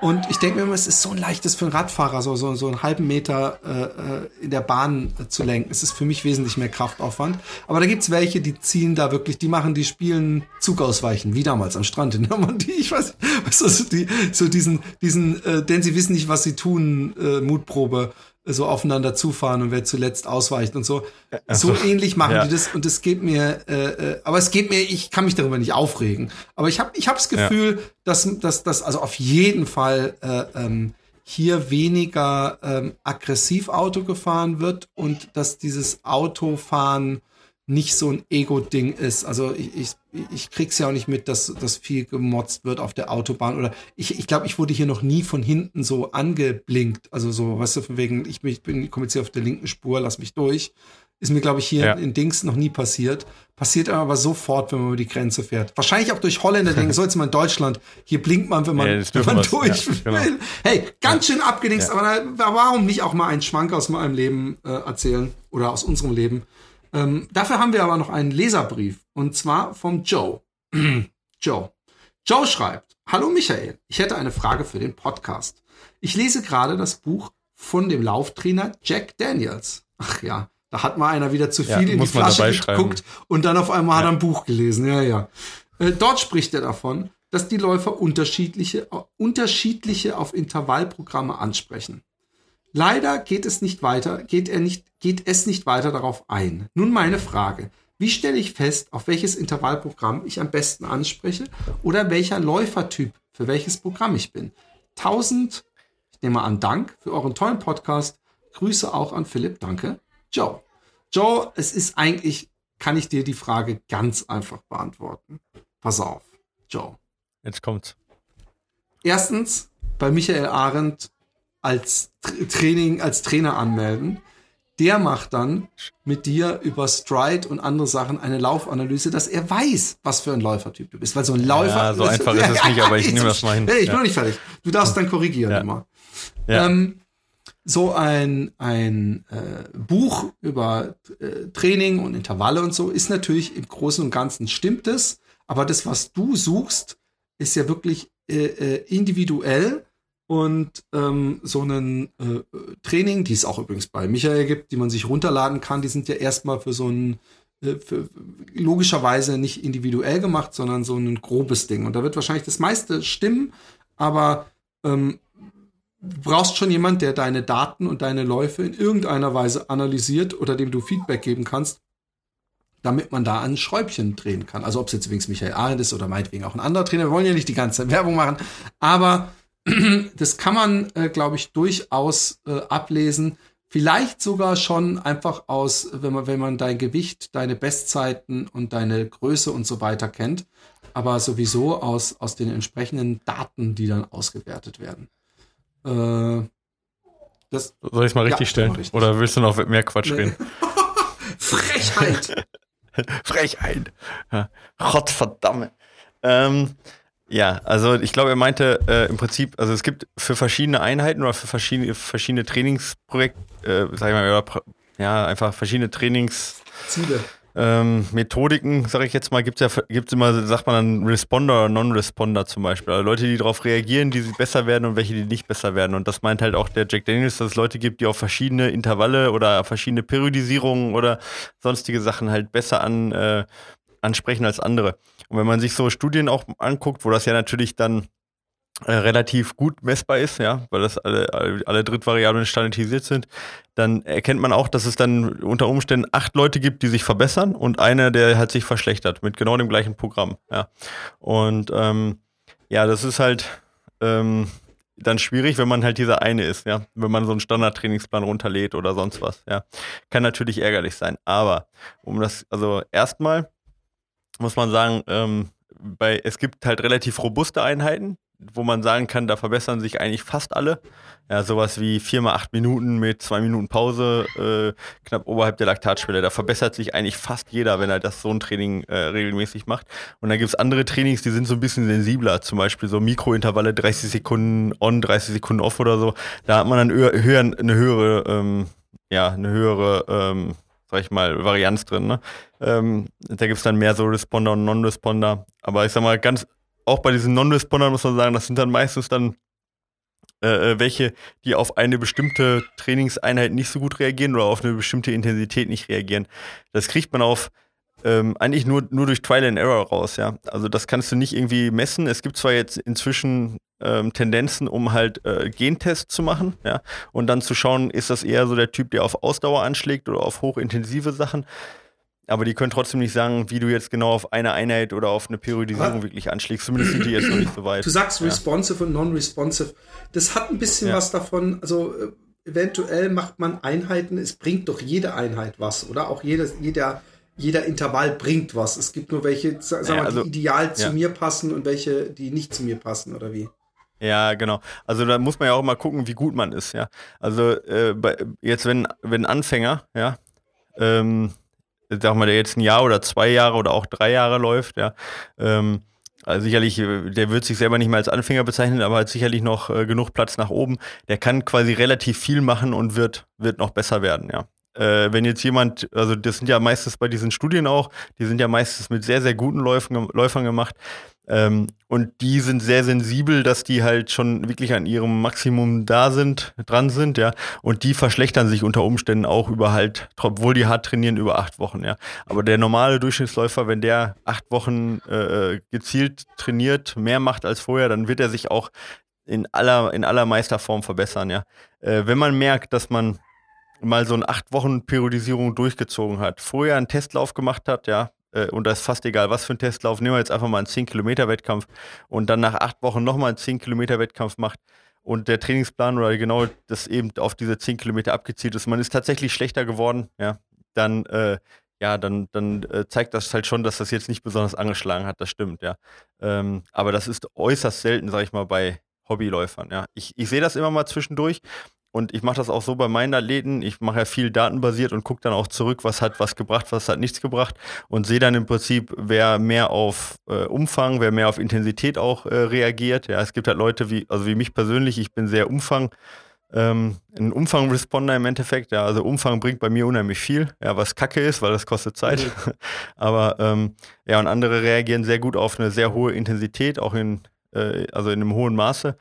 Und ich denke mir immer, es ist so ein leichtes für einen Radfahrer, so, so, so einen halben Meter äh, äh in der Bahn äh, zu lenken. Es ist für mich wesentlich mehr Kraftaufwand. Aber da gibt's welche, die ziehen da wirklich, die machen, die spielen Zugausweichen, wie damals am Strand in Normandie. Ich weiß, du, so, die, so diesen, diesen, äh, denn sie wissen nicht, was sie tun, äh, Mutprobe so aufeinander zufahren und wer zuletzt ausweicht und so. So ähnlich machen ja. die das und es geht mir, äh, äh, aber es geht mir, ich kann mich darüber nicht aufregen. Aber ich habe ich hab das Gefühl, ja. dass, dass, dass also auf jeden Fall äh, ähm, hier weniger ähm, aggressiv Auto gefahren wird und dass dieses Autofahren nicht so ein Ego-Ding ist. Also ich, ich, ich krieg's ja auch nicht mit, dass, dass viel gemotzt wird auf der Autobahn. Oder ich, ich glaube, ich wurde hier noch nie von hinten so angeblinkt. Also so, weißt du, von wegen, ich, ich bin, komme jetzt hier auf der linken Spur, lass mich durch. Ist mir, glaube ich, hier ja. in Dings noch nie passiert. Passiert aber sofort, wenn man über die Grenze fährt. Wahrscheinlich auch durch Holländer denken, so jetzt mal in Deutschland, hier blinkt man, wenn man, ja, wenn man durch ja, genau. will. Hey, ganz schön abgedingst, aber da, warum nicht auch mal einen Schwank aus meinem Leben äh, erzählen oder aus unserem Leben? Ähm, dafür haben wir aber noch einen Leserbrief und zwar vom Joe. <clears throat> Joe. Joe schreibt, Hallo Michael, ich hätte eine Frage für den Podcast. Ich lese gerade das Buch von dem Lauftrainer Jack Daniels. Ach ja, da hat mal einer wieder zu viel ja, in die Flasche geguckt und dann auf einmal ja. hat er ein Buch gelesen. Ja, ja. Äh, dort spricht er davon, dass die Läufer unterschiedliche, unterschiedliche auf Intervallprogramme ansprechen. Leider geht es nicht weiter, geht er nicht, geht es nicht weiter darauf ein. Nun meine Frage. Wie stelle ich fest, auf welches Intervallprogramm ich am besten anspreche oder welcher Läufertyp für welches Programm ich bin? Tausend, ich nehme an, Dank für euren tollen Podcast. Grüße auch an Philipp. Danke. Joe. Joe, es ist eigentlich, kann ich dir die Frage ganz einfach beantworten. Pass auf, Joe. Jetzt kommt's. Erstens, bei Michael Arendt als Training, als Trainer anmelden. Der macht dann mit dir über Stride und andere Sachen eine Laufanalyse, dass er weiß, was für ein Läufertyp du bist. Weil so ein Läufer. Ja, so einfach ist es nicht, <laughs> aber ich nehme das mal hin. Ich bin noch nicht fertig. Du darfst dann korrigieren ja. immer. Ja. Ähm, so ein, ein äh, Buch über äh, Training und Intervalle und so ist natürlich im Großen und Ganzen stimmt es, aber das, was du suchst, ist ja wirklich äh, äh individuell und ähm, so ein äh, Training, die es auch übrigens bei Michael gibt, die man sich runterladen kann, die sind ja erstmal für so ein äh, für, logischerweise nicht individuell gemacht, sondern so ein grobes Ding. Und da wird wahrscheinlich das meiste stimmen, aber ähm, du brauchst schon jemand, der deine Daten und deine Läufe in irgendeiner Weise analysiert oder dem du Feedback geben kannst, damit man da ein Schräubchen drehen kann. Also ob es jetzt übrigens Michael Arendt ist oder meinetwegen auch ein anderer Trainer, wir wollen ja nicht die ganze Werbung machen, aber <clears throat> das kann man, äh, glaube ich, durchaus äh, ablesen. Vielleicht sogar schon einfach aus, wenn man, wenn man dein Gewicht, deine Bestzeiten und deine Größe und so weiter kennt. Aber sowieso aus, aus den entsprechenden Daten, die dann ausgewertet werden. Äh, das, Soll ich es mal richtig ja, stellen? Richtig. Oder willst du noch mehr Quatsch nee. reden? <laughs> Frechheit! <laughs> Frechheit! Gottverdammt. Ähm, ja, also ich glaube, er meinte äh, im Prinzip, also es gibt für verschiedene Einheiten oder für verschiedene, verschiedene Trainingsprojekte, äh, sag ich mal, oder, ja, einfach verschiedene Trainingsziele. Ähm, Methodiken, sage ich jetzt mal, gibt es ja gibt's immer, sagt man dann Responder oder Non-Responder zum Beispiel. Also Leute, die darauf reagieren, die besser werden und welche, die nicht besser werden. Und das meint halt auch der Jack Daniels, dass es Leute gibt, die auf verschiedene Intervalle oder verschiedene Periodisierungen oder sonstige Sachen halt besser an, äh, ansprechen als andere. Und wenn man sich so Studien auch anguckt, wo das ja natürlich dann äh, relativ gut messbar ist, ja, weil das alle, alle Drittvariablen standardisiert sind, dann erkennt man auch, dass es dann unter Umständen acht Leute gibt, die sich verbessern und einer, der hat sich verschlechtert mit genau dem gleichen Programm, ja. Und ähm, ja, das ist halt ähm, dann schwierig, wenn man halt dieser eine ist, ja. Wenn man so einen Standardtrainingsplan runterlädt oder sonst was, ja. Kann natürlich ärgerlich sein. Aber um das, also erstmal muss man sagen, ähm, bei, es gibt halt relativ robuste Einheiten, wo man sagen kann, da verbessern sich eigentlich fast alle. Ja, sowas wie 4 mal 8 Minuten mit 2 Minuten Pause, äh, knapp oberhalb der Laktatschwelle. Da verbessert sich eigentlich fast jeder, wenn er das so ein Training äh, regelmäßig macht. Und dann gibt es andere Trainings, die sind so ein bisschen sensibler. Zum Beispiel so Mikrointervalle, 30 Sekunden on, 30 Sekunden off oder so. Da hat man dann höher, eine höhere, ähm, ja, eine höhere, ähm, sag ich mal, Varianz drin. Ne? Ähm, da gibt es dann mehr so Responder und Non-Responder. Aber ich sag mal, ganz, auch bei diesen Non-Respondern muss man sagen, das sind dann meistens dann äh, äh, welche, die auf eine bestimmte Trainingseinheit nicht so gut reagieren oder auf eine bestimmte Intensität nicht reagieren. Das kriegt man auf ähm, eigentlich nur, nur durch Trial and Error raus, ja. Also das kannst du nicht irgendwie messen. Es gibt zwar jetzt inzwischen ähm, Tendenzen, um halt äh, Gentests zu machen, ja, und dann zu schauen, ist das eher so der Typ, der auf Ausdauer anschlägt oder auf hochintensive Sachen. Aber die können trotzdem nicht sagen, wie du jetzt genau auf eine Einheit oder auf eine Periodisierung wirklich anschlägst. Zumindest sind die jetzt noch nicht so weit. Du sagst ja. responsive und non-responsive. Das hat ein bisschen ja. was davon, also äh, eventuell macht man Einheiten, es bringt doch jede Einheit was, oder? Auch jedes, jeder, jeder Intervall bringt was. Es gibt nur welche, sag ja, mal, also, die ideal zu mir passen und welche, die nicht zu mir passen, oder wie? Ja, genau. Also da muss man ja auch mal gucken, wie gut man ist, ja. Also äh, bei, jetzt, wenn, wenn Anfänger, ja, ähm, sag mal, der jetzt ein Jahr oder zwei Jahre oder auch drei Jahre läuft, ja, ähm, also sicherlich, äh, der wird sich selber nicht mal als Anfänger bezeichnen, aber hat sicherlich noch äh, genug Platz nach oben. Der kann quasi relativ viel machen und wird, wird noch besser werden, ja. Äh, wenn jetzt jemand, also das sind ja meistens bei diesen Studien auch, die sind ja meistens mit sehr, sehr guten Läufen, Läufern gemacht, ähm, und die sind sehr sensibel, dass die halt schon wirklich an ihrem Maximum da sind, dran sind, ja. Und die verschlechtern sich unter Umständen auch über halt, obwohl die hart trainieren, über acht Wochen, ja. Aber der normale Durchschnittsläufer, wenn der acht Wochen äh, gezielt trainiert, mehr macht als vorher, dann wird er sich auch in aller, in aller Meisterform verbessern, ja. Äh, wenn man merkt, dass man mal so eine acht Wochen Periodisierung durchgezogen hat, vorher einen Testlauf gemacht hat, ja, äh, und da ist fast egal, was für ein Testlauf, nehmen wir jetzt einfach mal einen 10 Kilometer Wettkampf und dann nach acht Wochen nochmal einen 10 Kilometer Wettkampf macht und der Trainingsplan oder genau das eben auf diese 10 Kilometer abgezielt ist, man ist tatsächlich schlechter geworden, ja, dann, äh, ja, dann, dann äh, zeigt das halt schon, dass das jetzt nicht besonders angeschlagen hat, das stimmt, ja. Ähm, aber das ist äußerst selten, sag ich mal, bei Hobbyläufern, ja. Ich, ich sehe das immer mal zwischendurch und ich mache das auch so bei meinen Athleten. Ich mache ja viel datenbasiert und gucke dann auch zurück, was hat was gebracht, was hat nichts gebracht und sehe dann im Prinzip, wer mehr auf äh, Umfang, wer mehr auf Intensität auch äh, reagiert. Ja, es gibt halt Leute wie, also wie mich persönlich, ich bin sehr Umfang, ähm, ein Umfang-Responder im Endeffekt. Ja, also Umfang bringt bei mir unheimlich viel, ja, was Kacke ist, weil das kostet Zeit. <laughs> Aber ähm, ja, und andere reagieren sehr gut auf eine sehr hohe Intensität, auch in, äh, also in einem hohen Maße.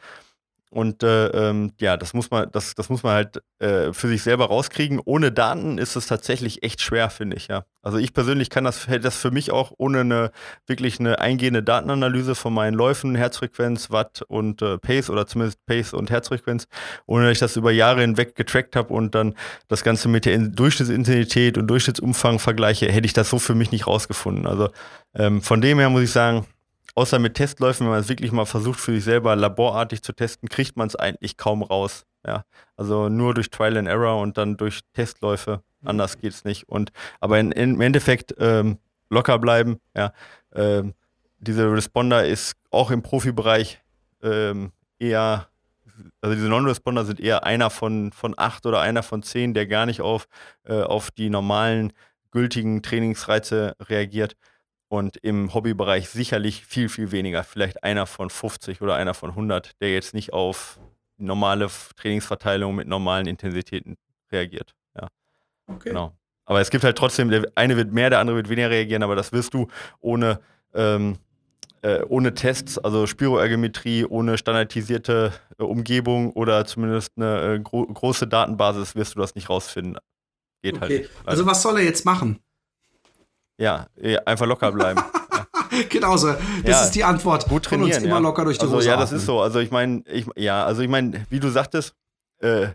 Und äh, ähm, ja, das muss man, das, das muss man halt äh, für sich selber rauskriegen. Ohne Daten ist es tatsächlich echt schwer, finde ich, ja. Also ich persönlich kann das, hätte das für mich auch ohne eine wirklich eine eingehende Datenanalyse von meinen Läufen, Herzfrequenz, Watt und äh, Pace oder zumindest Pace und Herzfrequenz, ohne dass ich das über Jahre hinweg getrackt habe und dann das Ganze mit der Durchschnittsintensität und Durchschnittsumfang vergleiche, hätte ich das so für mich nicht rausgefunden. Also ähm, von dem her muss ich sagen, außer mit Testläufen, wenn man es wirklich mal versucht, für sich selber laborartig zu testen, kriegt man es eigentlich kaum raus. Ja, also nur durch Trial and Error und dann durch Testläufe. Mhm. Anders geht es nicht. Und aber in, in, im Endeffekt ähm, locker bleiben. Ja, ähm, diese Responder ist auch im Profibereich ähm, eher, also diese Non-Responder sind eher einer von, von acht oder einer von zehn, der gar nicht auf, äh, auf die normalen gültigen Trainingsreize reagiert und im Hobbybereich sicherlich viel, viel weniger. Vielleicht einer von 50 oder einer von 100, der jetzt nicht auf normale Trainingsverteilung mit normalen Intensitäten reagiert. Ja. Okay. Genau. Aber es gibt halt trotzdem, der eine wird mehr, der andere wird weniger reagieren, aber das wirst du ohne, ähm, äh, ohne Tests, also Spiroergometrie, ohne standardisierte äh, Umgebung oder zumindest eine äh, gro große Datenbasis wirst du das nicht rausfinden. Geht halt okay. halt nicht. Also was soll er jetzt machen? Ja, einfach locker bleiben. <laughs> genau so. Das ja, ist die Antwort. Gut trainieren. Von uns immer ja. locker durch die also, Hose Ja, das ist so. Also ich meine, ich, ja, also ich meine, wie du sagtest, äh,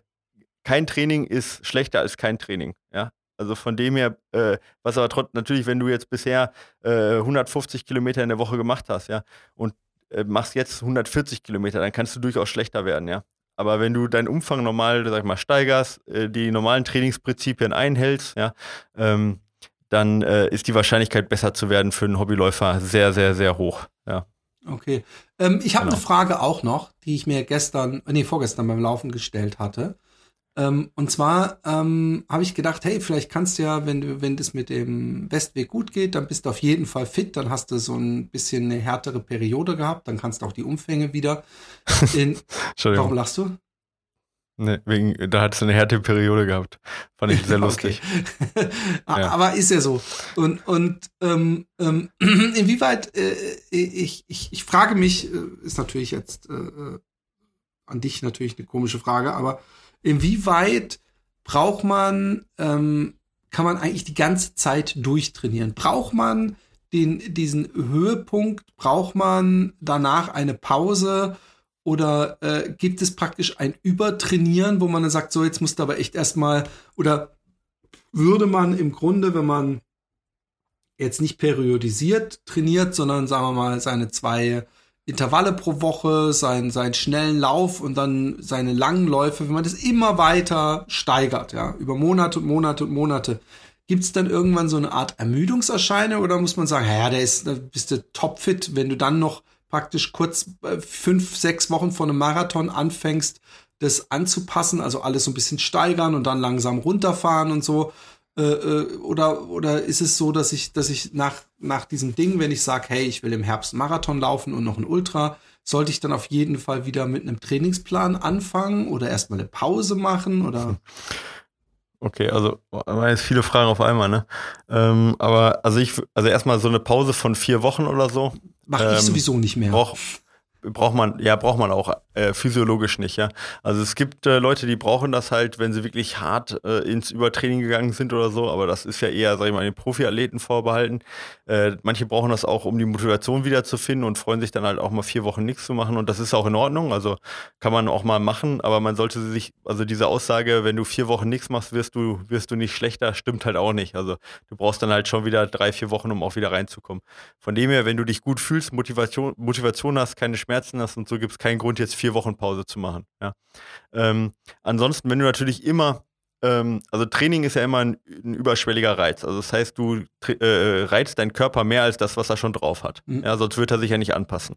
kein Training ist schlechter als kein Training. Ja. Also von dem her, äh, was aber trotzdem natürlich, wenn du jetzt bisher äh, 150 Kilometer in der Woche gemacht hast, ja, und äh, machst jetzt 140 Kilometer, dann kannst du durchaus schlechter werden, ja. Aber wenn du deinen Umfang normal, sag ich mal, steigerst, äh, die normalen Trainingsprinzipien einhältst, ja, ähm, dann äh, ist die Wahrscheinlichkeit, besser zu werden für einen Hobbyläufer sehr, sehr, sehr hoch. Ja. Okay. Ähm, ich habe genau. eine Frage auch noch, die ich mir gestern, nee, vorgestern beim Laufen gestellt hatte. Ähm, und zwar ähm, habe ich gedacht, hey, vielleicht kannst du ja, wenn du, wenn das mit dem Westweg gut geht, dann bist du auf jeden Fall fit, dann hast du so ein bisschen eine härtere Periode gehabt, dann kannst du auch die Umfänge wieder. <laughs> In, Warum lachst du? Nee, wegen, da hat es eine Härteperiode gehabt. Fand ich sehr <laughs> lustig. <laughs> ja. Aber ist ja so. Und, und ähm, ähm, <clears throat> inwieweit, äh, ich, ich, ich frage mich, äh, ist natürlich jetzt äh, äh, an dich natürlich eine komische Frage, aber inwieweit braucht man, ähm, kann man eigentlich die ganze Zeit durchtrainieren? Braucht man den, diesen Höhepunkt? Braucht man danach eine Pause? Oder äh, gibt es praktisch ein Übertrainieren, wo man dann sagt, so jetzt musst du aber echt erstmal, oder würde man im Grunde, wenn man jetzt nicht periodisiert trainiert, sondern sagen wir mal seine zwei Intervalle pro Woche, seinen, seinen schnellen Lauf und dann seine langen Läufe, wenn man das immer weiter steigert, ja, über Monate und Monate und Monate, gibt es dann irgendwann so eine Art Ermüdungserscheinung oder muss man sagen, ja, der ist, da bist du topfit, wenn du dann noch praktisch kurz äh, fünf, sechs Wochen vor einem Marathon anfängst, das anzupassen, also alles so ein bisschen steigern und dann langsam runterfahren und so. Äh, äh, oder, oder ist es so, dass ich, dass ich nach, nach diesem Ding, wenn ich sage, hey, ich will im Herbst Marathon laufen und noch ein Ultra, sollte ich dann auf jeden Fall wieder mit einem Trainingsplan anfangen oder erstmal eine Pause machen oder? <laughs> Okay, also waren jetzt viele Fragen auf einmal, ne? Ähm, aber also ich, also erstmal so eine Pause von vier Wochen oder so, Mache ähm, ich sowieso nicht mehr. Brauch, braucht man, ja, braucht man auch äh, physiologisch nicht, ja. Also es gibt äh, Leute, die brauchen das halt, wenn sie wirklich hart äh, ins Übertraining gegangen sind oder so, aber das ist ja eher, sag ich mal, den Profiathleten vorbehalten. Äh, manche brauchen das auch, um die Motivation wiederzufinden und freuen sich dann halt auch mal vier Wochen nichts zu machen und das ist auch in Ordnung, also kann man auch mal machen, aber man sollte sich, also diese Aussage, wenn du vier Wochen nichts machst, wirst du, wirst du nicht schlechter, stimmt halt auch nicht. Also du brauchst dann halt schon wieder drei, vier Wochen, um auch wieder reinzukommen. Von dem her, wenn du dich gut fühlst, Motivation, Motivation hast, keine Schmerzen hast und so, gibt es keinen Grund, jetzt vier Wochen Pause zu machen. Ja. Ähm, ansonsten, wenn du natürlich immer ähm, also Training ist ja immer ein, ein, überschwelliger Reiz. Also das heißt, du äh, reizt deinen Körper mehr als das, was er schon drauf hat. Mhm. Ja, sonst wird er sich ja nicht anpassen.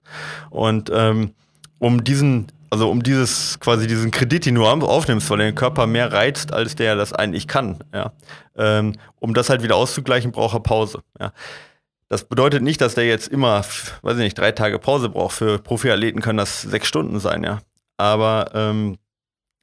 Und ähm, um diesen, also um dieses, quasi diesen Kredit, den du aufnimmst, weil dein Körper mehr reizt, als der das eigentlich kann, ja, ähm, um das halt wieder auszugleichen, braucht er Pause. Ja. Das bedeutet nicht, dass der jetzt immer, weiß ich nicht, drei Tage Pause braucht. Für Profiathleten können das sechs Stunden sein, ja. Aber ähm,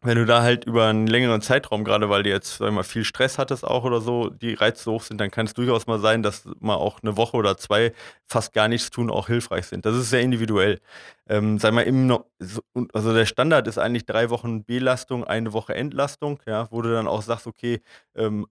wenn du da halt über einen längeren Zeitraum, gerade weil du jetzt, sag ich mal, viel Stress hattest auch oder so, die Reize hoch sind, dann kann es durchaus mal sein, dass mal auch eine Woche oder zwei fast gar nichts tun auch hilfreich sind. Das ist sehr individuell. Ähm, sag mal, im, also der Standard ist eigentlich drei Wochen Belastung, eine Woche Entlastung, ja, wo du dann auch sagst, okay, ähm,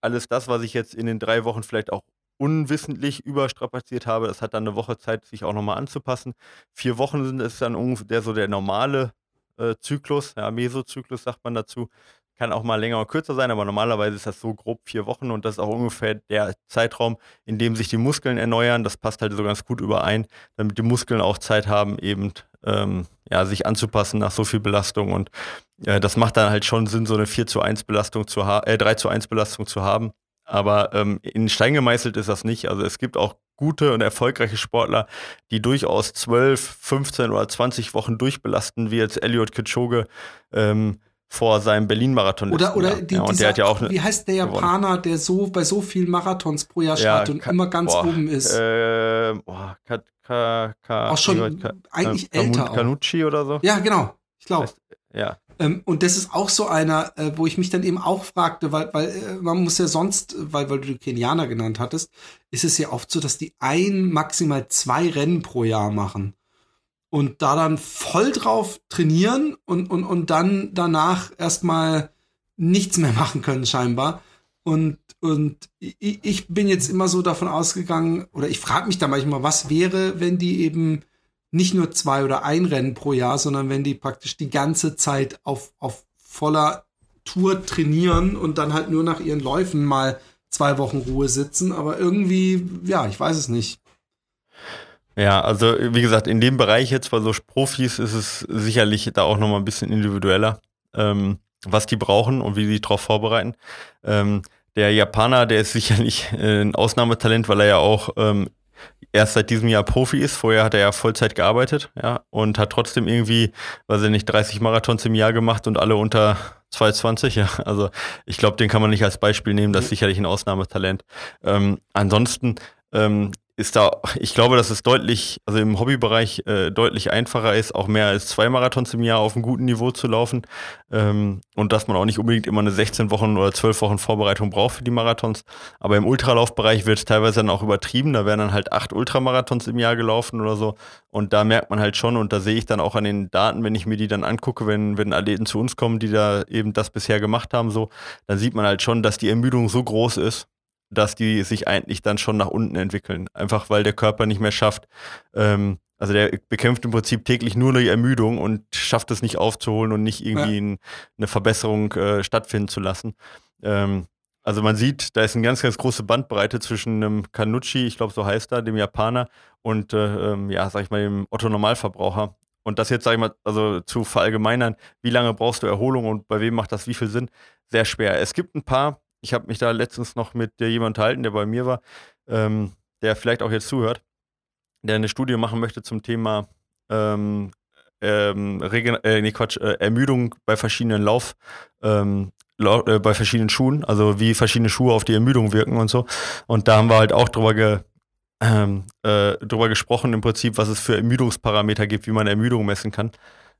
alles das, was ich jetzt in den drei Wochen vielleicht auch unwissentlich überstrapaziert habe. Das hat dann eine Woche Zeit, sich auch nochmal anzupassen. Vier Wochen sind es dann ungefähr so der normale äh, Zyklus, ja, Mesozyklus sagt man dazu. Kann auch mal länger oder kürzer sein, aber normalerweise ist das so grob vier Wochen und das ist auch ungefähr der Zeitraum, in dem sich die Muskeln erneuern. Das passt halt so ganz gut überein, damit die Muskeln auch Zeit haben, eben ähm, ja, sich anzupassen nach so viel Belastung. Und äh, das macht dann halt schon Sinn, so eine 4 zu 1 Belastung zu haben, äh, 3 zu 1 Belastung zu haben. Aber ähm, in Stein gemeißelt ist das nicht. Also es gibt auch gute und erfolgreiche Sportler, die durchaus 12, 15 oder 20 Wochen durchbelasten, wie jetzt Elliot Kipchoge ähm, vor seinem Berlin-Marathon. Oder, oder die, ja, und dieser, der hat ja auch wie heißt der Japaner, gewonnen. der so bei so vielen Marathons pro Jahr startet ja, und immer ganz boah, oben ist? Äh, boah, ka, ka, ka, auch schon ka, eigentlich älter. Kanucci oder so? Ja, genau. Ich glaube. Ja. Ähm, und das ist auch so einer, äh, wo ich mich dann eben auch fragte, weil, weil äh, man muss ja sonst, weil, weil du die Kenianer genannt hattest, ist es ja oft so, dass die ein, maximal zwei Rennen pro Jahr machen. Und da dann voll drauf trainieren und, und, und dann danach erstmal nichts mehr <laughs> machen können, scheinbar. Und, und ich, ich bin jetzt immer so davon ausgegangen, oder ich frage mich da manchmal, was wäre, wenn die eben nicht nur zwei oder ein Rennen pro Jahr, sondern wenn die praktisch die ganze Zeit auf, auf voller Tour trainieren und dann halt nur nach ihren Läufen mal zwei Wochen Ruhe sitzen. Aber irgendwie, ja, ich weiß es nicht. Ja, also wie gesagt, in dem Bereich jetzt bei so Profis ist es sicherlich da auch nochmal ein bisschen individueller, ähm, was die brauchen und wie sie sich darauf vorbereiten. Ähm, der Japaner, der ist sicherlich äh, ein Ausnahmetalent, weil er ja auch ähm, erst seit diesem Jahr Profi ist. Vorher hat er ja Vollzeit gearbeitet, ja, und hat trotzdem irgendwie, weiß ich nicht, 30 Marathons im Jahr gemacht und alle unter 220, ja. Also ich glaube, den kann man nicht als Beispiel nehmen, das ist sicherlich ein Ausnahmetalent. Ähm, ansonsten ähm, ist da, ich glaube, dass es deutlich, also im Hobbybereich äh, deutlich einfacher ist, auch mehr als zwei Marathons im Jahr auf einem guten Niveau zu laufen. Ähm, und dass man auch nicht unbedingt immer eine 16 Wochen oder 12 Wochen Vorbereitung braucht für die Marathons. Aber im Ultralaufbereich wird es teilweise dann auch übertrieben. Da werden dann halt acht Ultramarathons im Jahr gelaufen oder so. Und da merkt man halt schon, und da sehe ich dann auch an den Daten, wenn ich mir die dann angucke, wenn, wenn Athleten zu uns kommen, die da eben das bisher gemacht haben, so, dann sieht man halt schon, dass die Ermüdung so groß ist, dass die sich eigentlich dann schon nach unten entwickeln. Einfach weil der Körper nicht mehr schafft. Ähm, also der bekämpft im Prinzip täglich nur die Ermüdung und schafft es nicht aufzuholen und nicht irgendwie ja. eine Verbesserung äh, stattfinden zu lassen. Ähm, also man sieht, da ist eine ganz, ganz große Bandbreite zwischen einem Kanucci, ich glaube so heißt er, dem Japaner, und äh, ähm, ja, sag ich mal, dem Otto-Normalverbraucher. Und das jetzt, sag ich mal, also zu verallgemeinern, wie lange brauchst du Erholung und bei wem macht das wie viel Sinn? Sehr schwer. Es gibt ein paar ich habe mich da letztens noch mit jemandem unterhalten, der bei mir war, ähm, der vielleicht auch jetzt zuhört, der eine Studie machen möchte zum Thema ähm, ähm, äh, nee, Quatsch, äh, Ermüdung bei verschiedenen Lauf, ähm, äh, bei verschiedenen Schuhen, also wie verschiedene Schuhe auf die Ermüdung wirken und so. Und da haben wir halt auch drüber, ge, ähm, äh, drüber gesprochen, im Prinzip, was es für Ermüdungsparameter gibt, wie man Ermüdung messen kann.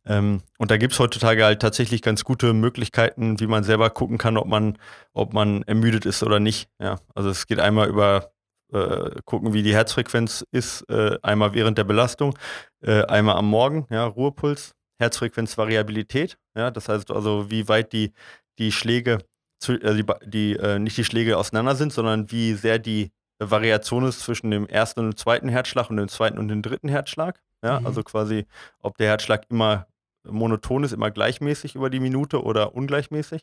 Ähm, und da gibt es heutzutage halt tatsächlich ganz gute Möglichkeiten, wie man selber gucken kann, ob man, ob man ermüdet ist oder nicht. Ja, also es geht einmal über äh, gucken, wie die Herzfrequenz ist, äh, einmal während der Belastung, äh, einmal am Morgen, ja, Ruhepuls, Herzfrequenzvariabilität, ja, das heißt also, wie weit die, die Schläge, zu, äh, die, die äh, nicht die Schläge auseinander sind, sondern wie sehr die Variation ist zwischen dem ersten und dem zweiten Herzschlag und dem zweiten und dem dritten Herzschlag. Ja, mhm. also quasi, ob der Herzschlag immer monoton ist, immer gleichmäßig über die Minute oder ungleichmäßig.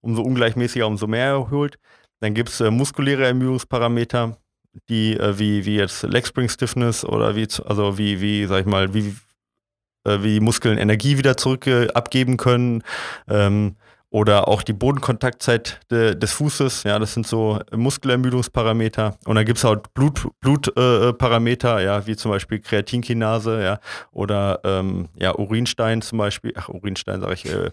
Umso ungleichmäßiger, umso mehr erhöht. Dann gibt es äh, muskuläre Ermüdungsparameter, die äh, wie, wie jetzt Leg Spring Stiffness oder wie, also wie, wie, sag ich mal, wie, äh, wie Muskeln Energie wieder zurück äh, abgeben können. Ähm, oder auch die Bodenkontaktzeit de, des Fußes, ja, das sind so Muskelermüdungsparameter. Und dann gibt es auch Blutparameter, Blut, äh, ja, wie zum Beispiel Kreatinkinase, ja, oder ähm, ja, Urinstein zum Beispiel, ach, Urinstein sage ich, äh,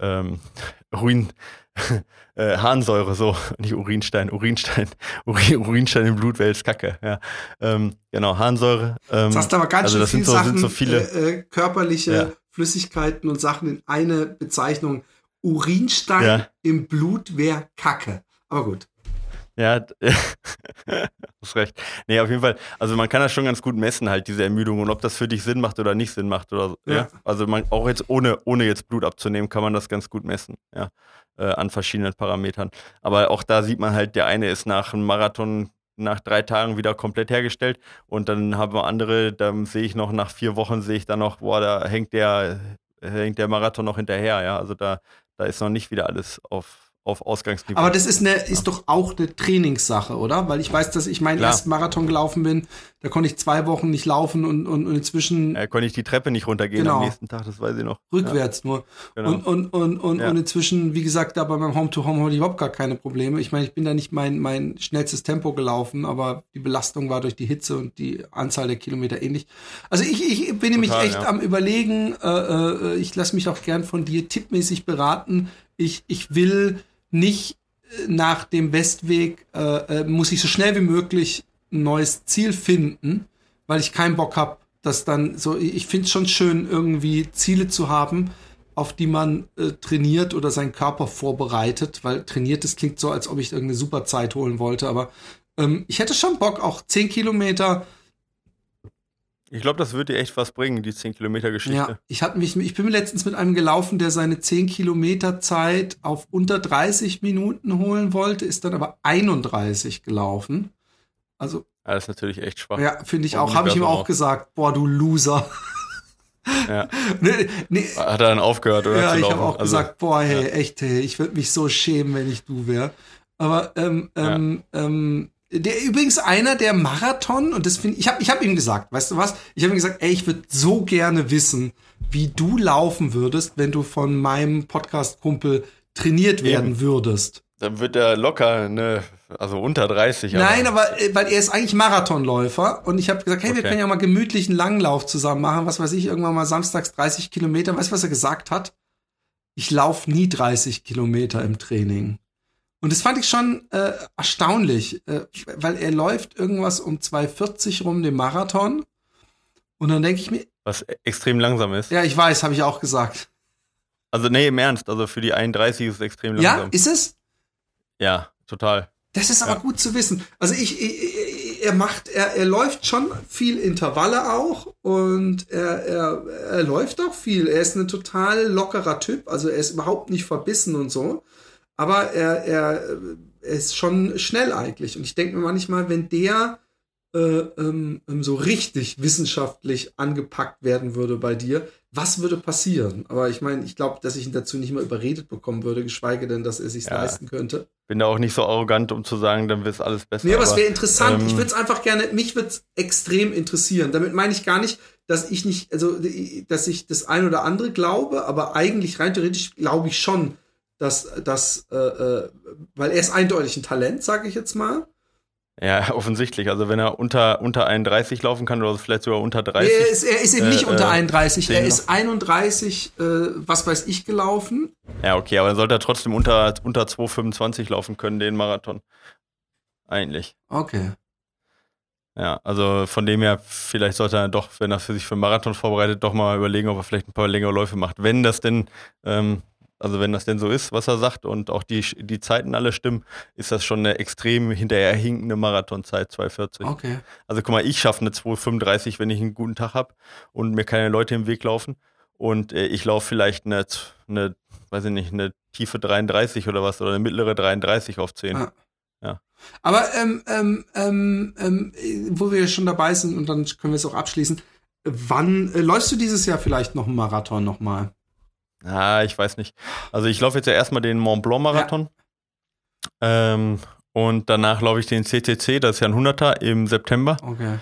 ähm, <laughs> Urin, <laughs> äh, Harnsäure, so, <laughs> nicht Urinstein, Urinstein, Urin, Urinstein im Blut wäre jetzt Kacke, ja. Ähm, genau, Harnsäure. Ähm, das hast aber ganz also schön viele so, Sachen, so viele, äh, äh, körperliche ja. Flüssigkeiten und Sachen in eine Bezeichnung. Urinstein ja. im Blut wäre Kacke. Aber gut. Ja, <laughs> hast recht. Nee, auf jeden Fall. Also man kann das schon ganz gut messen, halt, diese Ermüdung und ob das für dich Sinn macht oder nicht Sinn macht oder so. Ja. ja? Also man, auch jetzt ohne, ohne jetzt Blut abzunehmen, kann man das ganz gut messen, ja. Äh, an verschiedenen Parametern. Aber auch da sieht man halt, der eine ist nach einem Marathon nach drei Tagen wieder komplett hergestellt und dann haben wir andere, da sehe ich noch nach vier Wochen sehe ich dann noch, boah, da hängt der, hängt der Marathon noch hinterher, ja. Also da da ist noch nicht wieder alles auf auf Ausgangsniveau. Aber das ist eine, ist doch auch eine Trainingssache, oder? Weil ich weiß, dass ich meinen Klar. ersten Marathon gelaufen bin. Da konnte ich zwei Wochen nicht laufen und, und, und inzwischen. Ja, konnte ich die Treppe nicht runtergehen genau. am nächsten Tag, das weiß ich noch. Rückwärts ja. nur. Genau. Und, und, und, und, ja. und inzwischen, wie gesagt, da bei meinem Home-to-Home hatte ich überhaupt gar keine Probleme. Ich meine, ich bin da nicht mein, mein schnellstes Tempo gelaufen, aber die Belastung war durch die Hitze und die Anzahl der Kilometer ähnlich. Also ich, ich bin Total, nämlich echt am überlegen, äh, äh, ich lasse mich auch gern von dir tippmäßig beraten. Ich, ich will nicht äh, nach dem Westweg, äh, äh, muss ich so schnell wie möglich ein neues Ziel finden, weil ich keinen Bock habe, dass dann so, ich finde es schon schön, irgendwie Ziele zu haben, auf die man äh, trainiert oder seinen Körper vorbereitet, weil trainiert, das klingt so, als ob ich irgendeine super Zeit holen wollte, aber ähm, ich hätte schon Bock, auch 10 Kilometer ich glaube, das wird dir echt was bringen, die 10 Kilometer Geschichte. Ja, ich, hatte mich, ich bin letztens mit einem gelaufen, der seine 10 Kilometer Zeit auf unter 30 Minuten holen wollte, ist dann aber 31 gelaufen. Also. Ja, das ist natürlich echt schwach. Ja, finde ich auch. Habe ich ihm auch gesagt, boah, du Loser. Ja. <laughs> nee, nee. Hat er dann aufgehört, oder? Ja, ich habe auch also, gesagt, boah, hey, ja. echt, hey, ich würde mich so schämen, wenn ich du wäre. Aber ähm, ähm, ja. ähm, der übrigens einer der Marathon und das finde ich habe ich habe ihm gesagt, weißt du was? Ich habe ihm gesagt, ey, ich würde so gerne wissen, wie du laufen würdest, wenn du von meinem Podcast Kumpel trainiert werden Eben. würdest. Dann wird er locker ne, also unter 30. Nein, aber, aber äh, weil er ist eigentlich Marathonläufer und ich habe gesagt, hey, okay. wir können ja mal gemütlichen Langlauf zusammen machen, was weiß ich, irgendwann mal samstags 30 Kilometer. Weißt du, was er gesagt hat? Ich laufe nie 30 Kilometer im Training. Und das fand ich schon äh, erstaunlich, äh, weil er läuft irgendwas um 2,40 rum den Marathon. Und dann denke ich mir. Was extrem langsam ist. Ja, ich weiß, habe ich auch gesagt. Also, nee, im Ernst. Also für die 31 ist es extrem langsam. Ja, ist es? Ja, total. Das ist aber ja. gut zu wissen. Also ich, ich, er macht, er, er läuft schon viel Intervalle auch und er, er, er läuft auch viel. Er ist ein total lockerer Typ, also er ist überhaupt nicht verbissen und so aber er, er, er ist schon schnell eigentlich. Und ich denke mir manchmal, wenn der äh, ähm, ähm, so richtig wissenschaftlich angepackt werden würde bei dir, was würde passieren? Aber ich meine, ich glaube, dass ich ihn dazu nicht mal überredet bekommen würde, geschweige denn, dass er sich ja. leisten könnte. Bin da auch nicht so arrogant, um zu sagen, dann wird es alles besser. Nee, aber es wäre interessant. Ähm, ich würde es einfach gerne, mich würde es extrem interessieren. Damit meine ich gar nicht, dass ich nicht, also, dass ich das ein oder andere glaube, aber eigentlich rein theoretisch glaube ich schon, dass das, äh, äh, weil er ist eindeutig ein Talent, sage ich jetzt mal. Ja, <laughs> offensichtlich. Also wenn er unter, unter 31 laufen kann oder vielleicht sogar unter 30. Er ist, er ist eben nicht äh, unter 31, er ist 31, äh, was weiß ich, gelaufen. Ja, okay, aber dann sollte er trotzdem unter, unter 2,25 laufen können, den Marathon. Eigentlich. Okay. Ja, also von dem her, vielleicht sollte er doch, wenn er sich für einen Marathon vorbereitet, doch mal überlegen, ob er vielleicht ein paar längere Läufe macht. Wenn das denn ähm, Also wenn das denn so ist, was er sagt und auch die, die Zeiten alle stimmen, ist das schon eine extrem hinterherhinkende Marathonzeit, 2,40. Okay. Also guck mal, ich schaffe eine 2,35, wenn ich einen guten Tag habe und mir keine Leute im Weg laufen. Und äh, ich laufe vielleicht eine, eine, weiß ich nicht, eine tiefe 33 oder was, oder eine mittlere 33 auf 10. Ah. Ja. Aber ähm, ähm, ähm, ähm, wo wir schon dabei sind und dann können wir es auch abschließen. Wann äh, läufst du dieses Jahr vielleicht noch einen Marathon nochmal? Ah, ich weiß nicht. Also ich laufe jetzt ja erstmal den Mont Blanc Marathon. Ja. Ähm, und danach laufe ich den CCC, das ist ja ein 100er im September. Okay.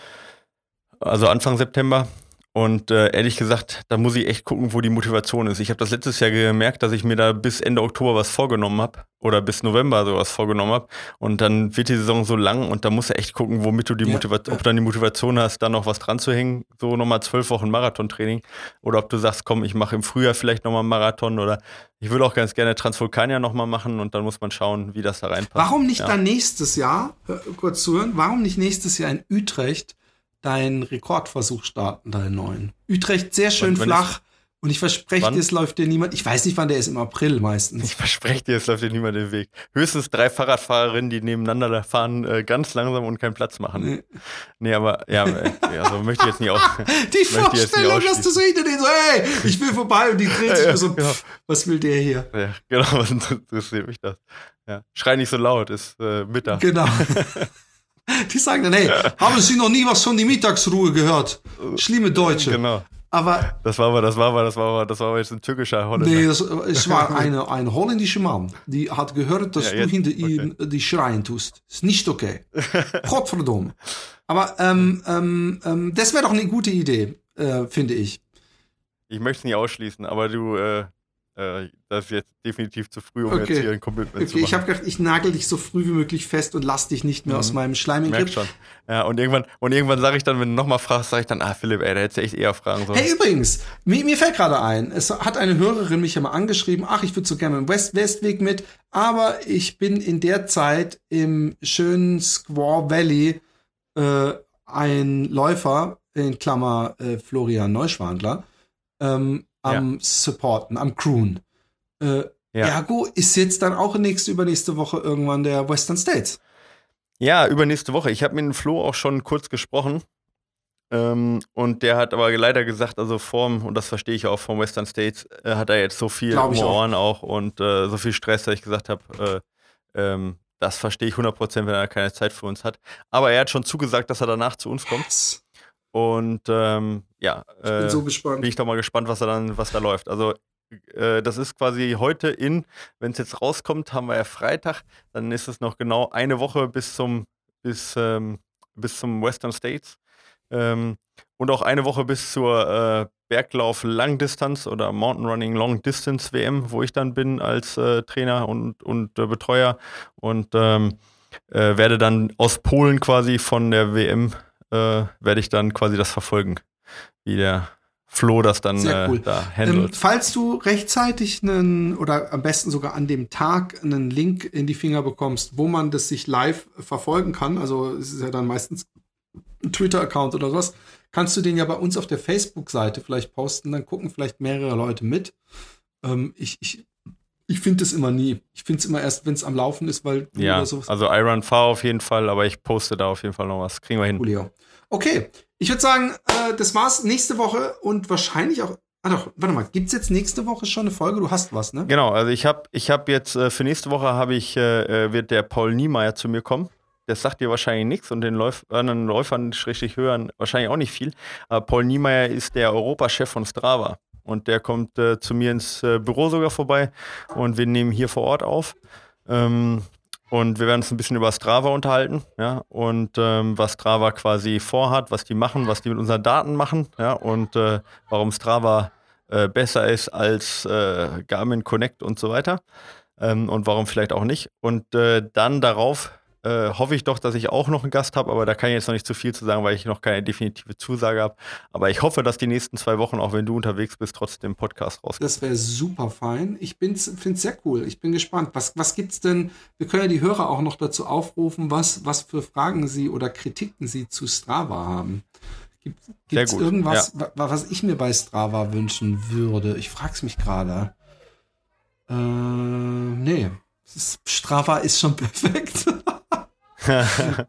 Also Anfang September. Und äh, ehrlich gesagt, da muss ich echt gucken, wo die Motivation ist. Ich habe das letztes Jahr gemerkt, dass ich mir da bis Ende Oktober was vorgenommen habe oder bis November sowas vorgenommen habe. Und dann wird die Saison so lang und da musst du echt gucken, womit du die ja, Motivation, ja. ob du dann die Motivation hast, da noch was dran zu hängen, so nochmal zwölf Wochen Marathontraining. Oder ob du sagst, komm, ich mache im Frühjahr vielleicht nochmal einen Marathon oder ich würde auch ganz gerne Transvulkania nochmal machen und dann muss man schauen, wie das da reinpasst. Warum nicht ja. dann nächstes Jahr, kurz zuhören, warum nicht nächstes Jahr in Utrecht deinen Rekordversuch starten, deinen neuen. Utrecht sehr schön wann, flach. Und ich verspreche dir, es läuft dir niemand. Ich weiß nicht, wann der ist, im April meistens. Ich verspreche dir, es läuft dir niemand den Weg. Höchstens drei Fahrradfahrerinnen, die nebeneinander fahren, äh, ganz langsam und keinen Platz machen. Nee, nee aber ja, äh, also möchte ich jetzt nicht auch. <laughs> die Vorstellung, dass du so hinter denen so, hey, ich will vorbei und die dreht sich ja, so, genau. pff, was will der hier? Ja, genau, <laughs> was interessiert mich das? Ja. Schrei nicht so laut, ist äh, Mittag. Genau. <laughs> Die sagen dann, hey, haben Sie noch nie was von die Mittagsruhe gehört? Schlimme Deutsche. Genau. Aber das war aber, das war aber, das war aber, das war aber jetzt ein türkischer Holländer. Nee, das, es war eine, ein holländischer Mann, die hat gehört, dass ja, du hinter okay. ihm die schreien tust. Ist nicht okay. <laughs> Gottverdomme. Aber ähm, ähm, ähm, das wäre doch eine gute Idee, äh, finde ich. Ich möchte es nicht ausschließen, aber du, äh, äh, das ist jetzt definitiv zu früh, um okay. jetzt hier ein Commitment okay, zu machen. Ich habe gedacht, ich nagel dich so früh wie möglich fest und lass dich nicht mehr mhm. aus meinem schleimigen Grip. schon. Ja, und irgendwann, und irgendwann sage ich dann, wenn du nochmal fragst, sage ich dann, ah, Philipp, ey, da hättest du echt eher fragen sollen. Hey, übrigens, mir, mir fällt gerade ein, es hat eine Hörerin mich ja mal angeschrieben, ach, ich würde so gerne im West-Westweg mit, aber ich bin in der Zeit im schönen Squaw Valley äh, ein Läufer, in Klammer äh, Florian Neuschwandler, ähm, am ja. Supporten, am Crewen. Äh, ja. Ergo ist jetzt dann auch nächste, übernächste Woche irgendwann der Western States. Ja, übernächste Woche. Ich habe mit dem Flo auch schon kurz gesprochen. Ähm, und der hat aber leider gesagt, also vorm, und das verstehe ich auch vom Western States, äh, hat er jetzt so viel um Ohren auch. auch und äh, so viel Stress, dass ich gesagt habe, äh, ähm, das verstehe ich 100%, wenn er keine Zeit für uns hat. Aber er hat schon zugesagt, dass er danach zu uns kommt. Yes. Und ähm, ja, ich bin äh, so gespannt. Bin ich doch mal gespannt, was da dann, was da läuft. Also äh, das ist quasi heute in, wenn es jetzt rauskommt, haben wir ja Freitag, dann ist es noch genau eine Woche bis zum, bis, ähm, bis zum Western States. Ähm, und auch eine Woche bis zur äh, Berglauf Langdistanz oder Mountain Running Long Distance WM, wo ich dann bin als äh, Trainer und, und äh, Betreuer und ähm, äh, werde dann aus Polen quasi von der WM äh, werde ich dann quasi das verfolgen, wie der Flo das dann Sehr cool. äh, da handelt. Ähm, falls du rechtzeitig einen oder am besten sogar an dem Tag einen Link in die Finger bekommst, wo man das sich live verfolgen kann, also es ist ja dann meistens ein Twitter-Account oder sowas, kannst du den ja bei uns auf der Facebook-Seite vielleicht posten, dann gucken vielleicht mehrere Leute mit. Ähm, ich ich, ich finde es immer nie. Ich finde es immer erst, wenn es am Laufen ist, weil ja, also Iron Far auf jeden Fall, aber ich poste da auf jeden Fall noch was. Kriegen wir hin. Julio. Okay, ich würde sagen, äh, das war's nächste Woche und wahrscheinlich auch. Ah doch, warte mal, gibt's jetzt nächste Woche schon eine Folge? Du hast was, ne? Genau, also ich habe ich hab jetzt äh, für nächste Woche habe ich äh, äh, wird der Paul Niemeyer zu mir kommen. Das sagt dir wahrscheinlich nichts und den Läuf anderen Läufern richtig hören wahrscheinlich auch nicht viel. Aber Paul Niemeyer ist der Europachef von Strava und der kommt äh, zu mir ins äh, Büro sogar vorbei und wir nehmen hier vor Ort auf. Ähm, und wir werden uns ein bisschen über Strava unterhalten, ja, und ähm, was Strava quasi vorhat, was die machen, was die mit unseren Daten machen, ja, und äh, warum Strava äh, besser ist als äh, Garmin Connect und so weiter. Ähm, und warum vielleicht auch nicht. Und äh, dann darauf äh, hoffe ich doch, dass ich auch noch einen Gast habe, aber da kann ich jetzt noch nicht zu viel zu sagen, weil ich noch keine definitive Zusage habe. Aber ich hoffe, dass die nächsten zwei Wochen, auch wenn du unterwegs bist, trotzdem Podcast rauskommt. Das wäre super fein. Ich finde es sehr cool. Ich bin gespannt. Was, was es denn? Wir können ja die Hörer auch noch dazu aufrufen, was, was für Fragen sie oder Kritiken sie zu Strava haben. Gibt es irgendwas, ja. was ich mir bei Strava wünschen würde? Ich frage es mich gerade. Äh, nee. Strava ist schon <laughs> perfekt. <laughs>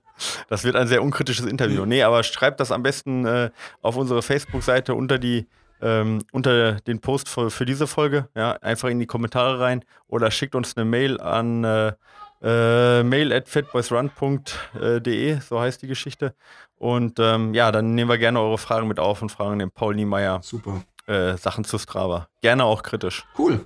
das wird ein sehr unkritisches Interview. Nee, aber schreibt das am besten äh, auf unsere Facebook-Seite unter die ähm, unter den Post für, für, diese Folge, ja, einfach in die Kommentare rein oder schickt uns eine Mail an äh, äh, mail at fatboysrun.de, so heißt die Geschichte. Und ähm, ja, dann nehmen wir gerne eure Fragen mit auf und fragen den Paul Niemeyer Super. Äh, Sachen zu Strava. Gerne auch kritisch. Cool.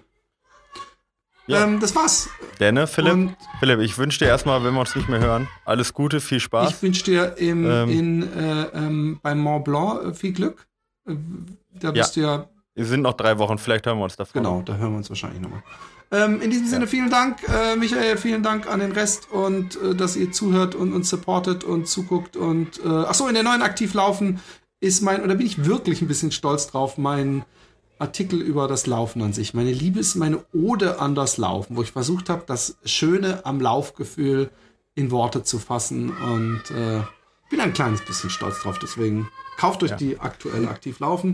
Ja. Ähm, das war's. Denne, Philipp, und Philipp, ich wünsche dir erstmal, wenn wir uns nicht mehr hören, alles Gute, viel Spaß. Ich wünsche dir im, ähm, in, äh, ähm, beim Mont Blanc äh, viel Glück. Äh, da bist ja. du ja. Es sind noch drei Wochen, vielleicht hören wir uns davon. Genau, da hören wir uns wahrscheinlich nochmal. Ähm, in diesem Sinne, ja. vielen Dank, äh, Michael, vielen Dank an den Rest und äh, dass ihr zuhört und uns supportet und zuguckt. Und äh, ach so, in der neuen Aktiv laufen ist mein, oder bin ich wirklich ein bisschen stolz drauf, mein Artikel über das Laufen an sich. Meine Liebe ist meine Ode an das Laufen, wo ich versucht habe, das Schöne am Laufgefühl in Worte zu fassen und äh, bin ein kleines bisschen stolz drauf. Deswegen kauft euch ja. die aktuelle Aktiv Laufen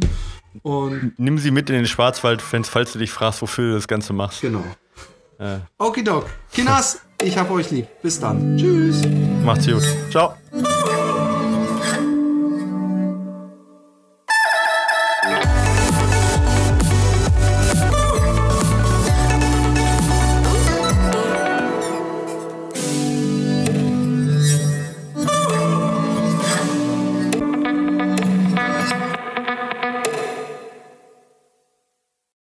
und nimm sie mit in den Schwarzwald, falls du dich fragst, wofür du das Ganze machst. Genau. Äh. Okidok. Kinas, ich hab euch lieb. Bis dann. Tschüss. Macht's gut. Ciao.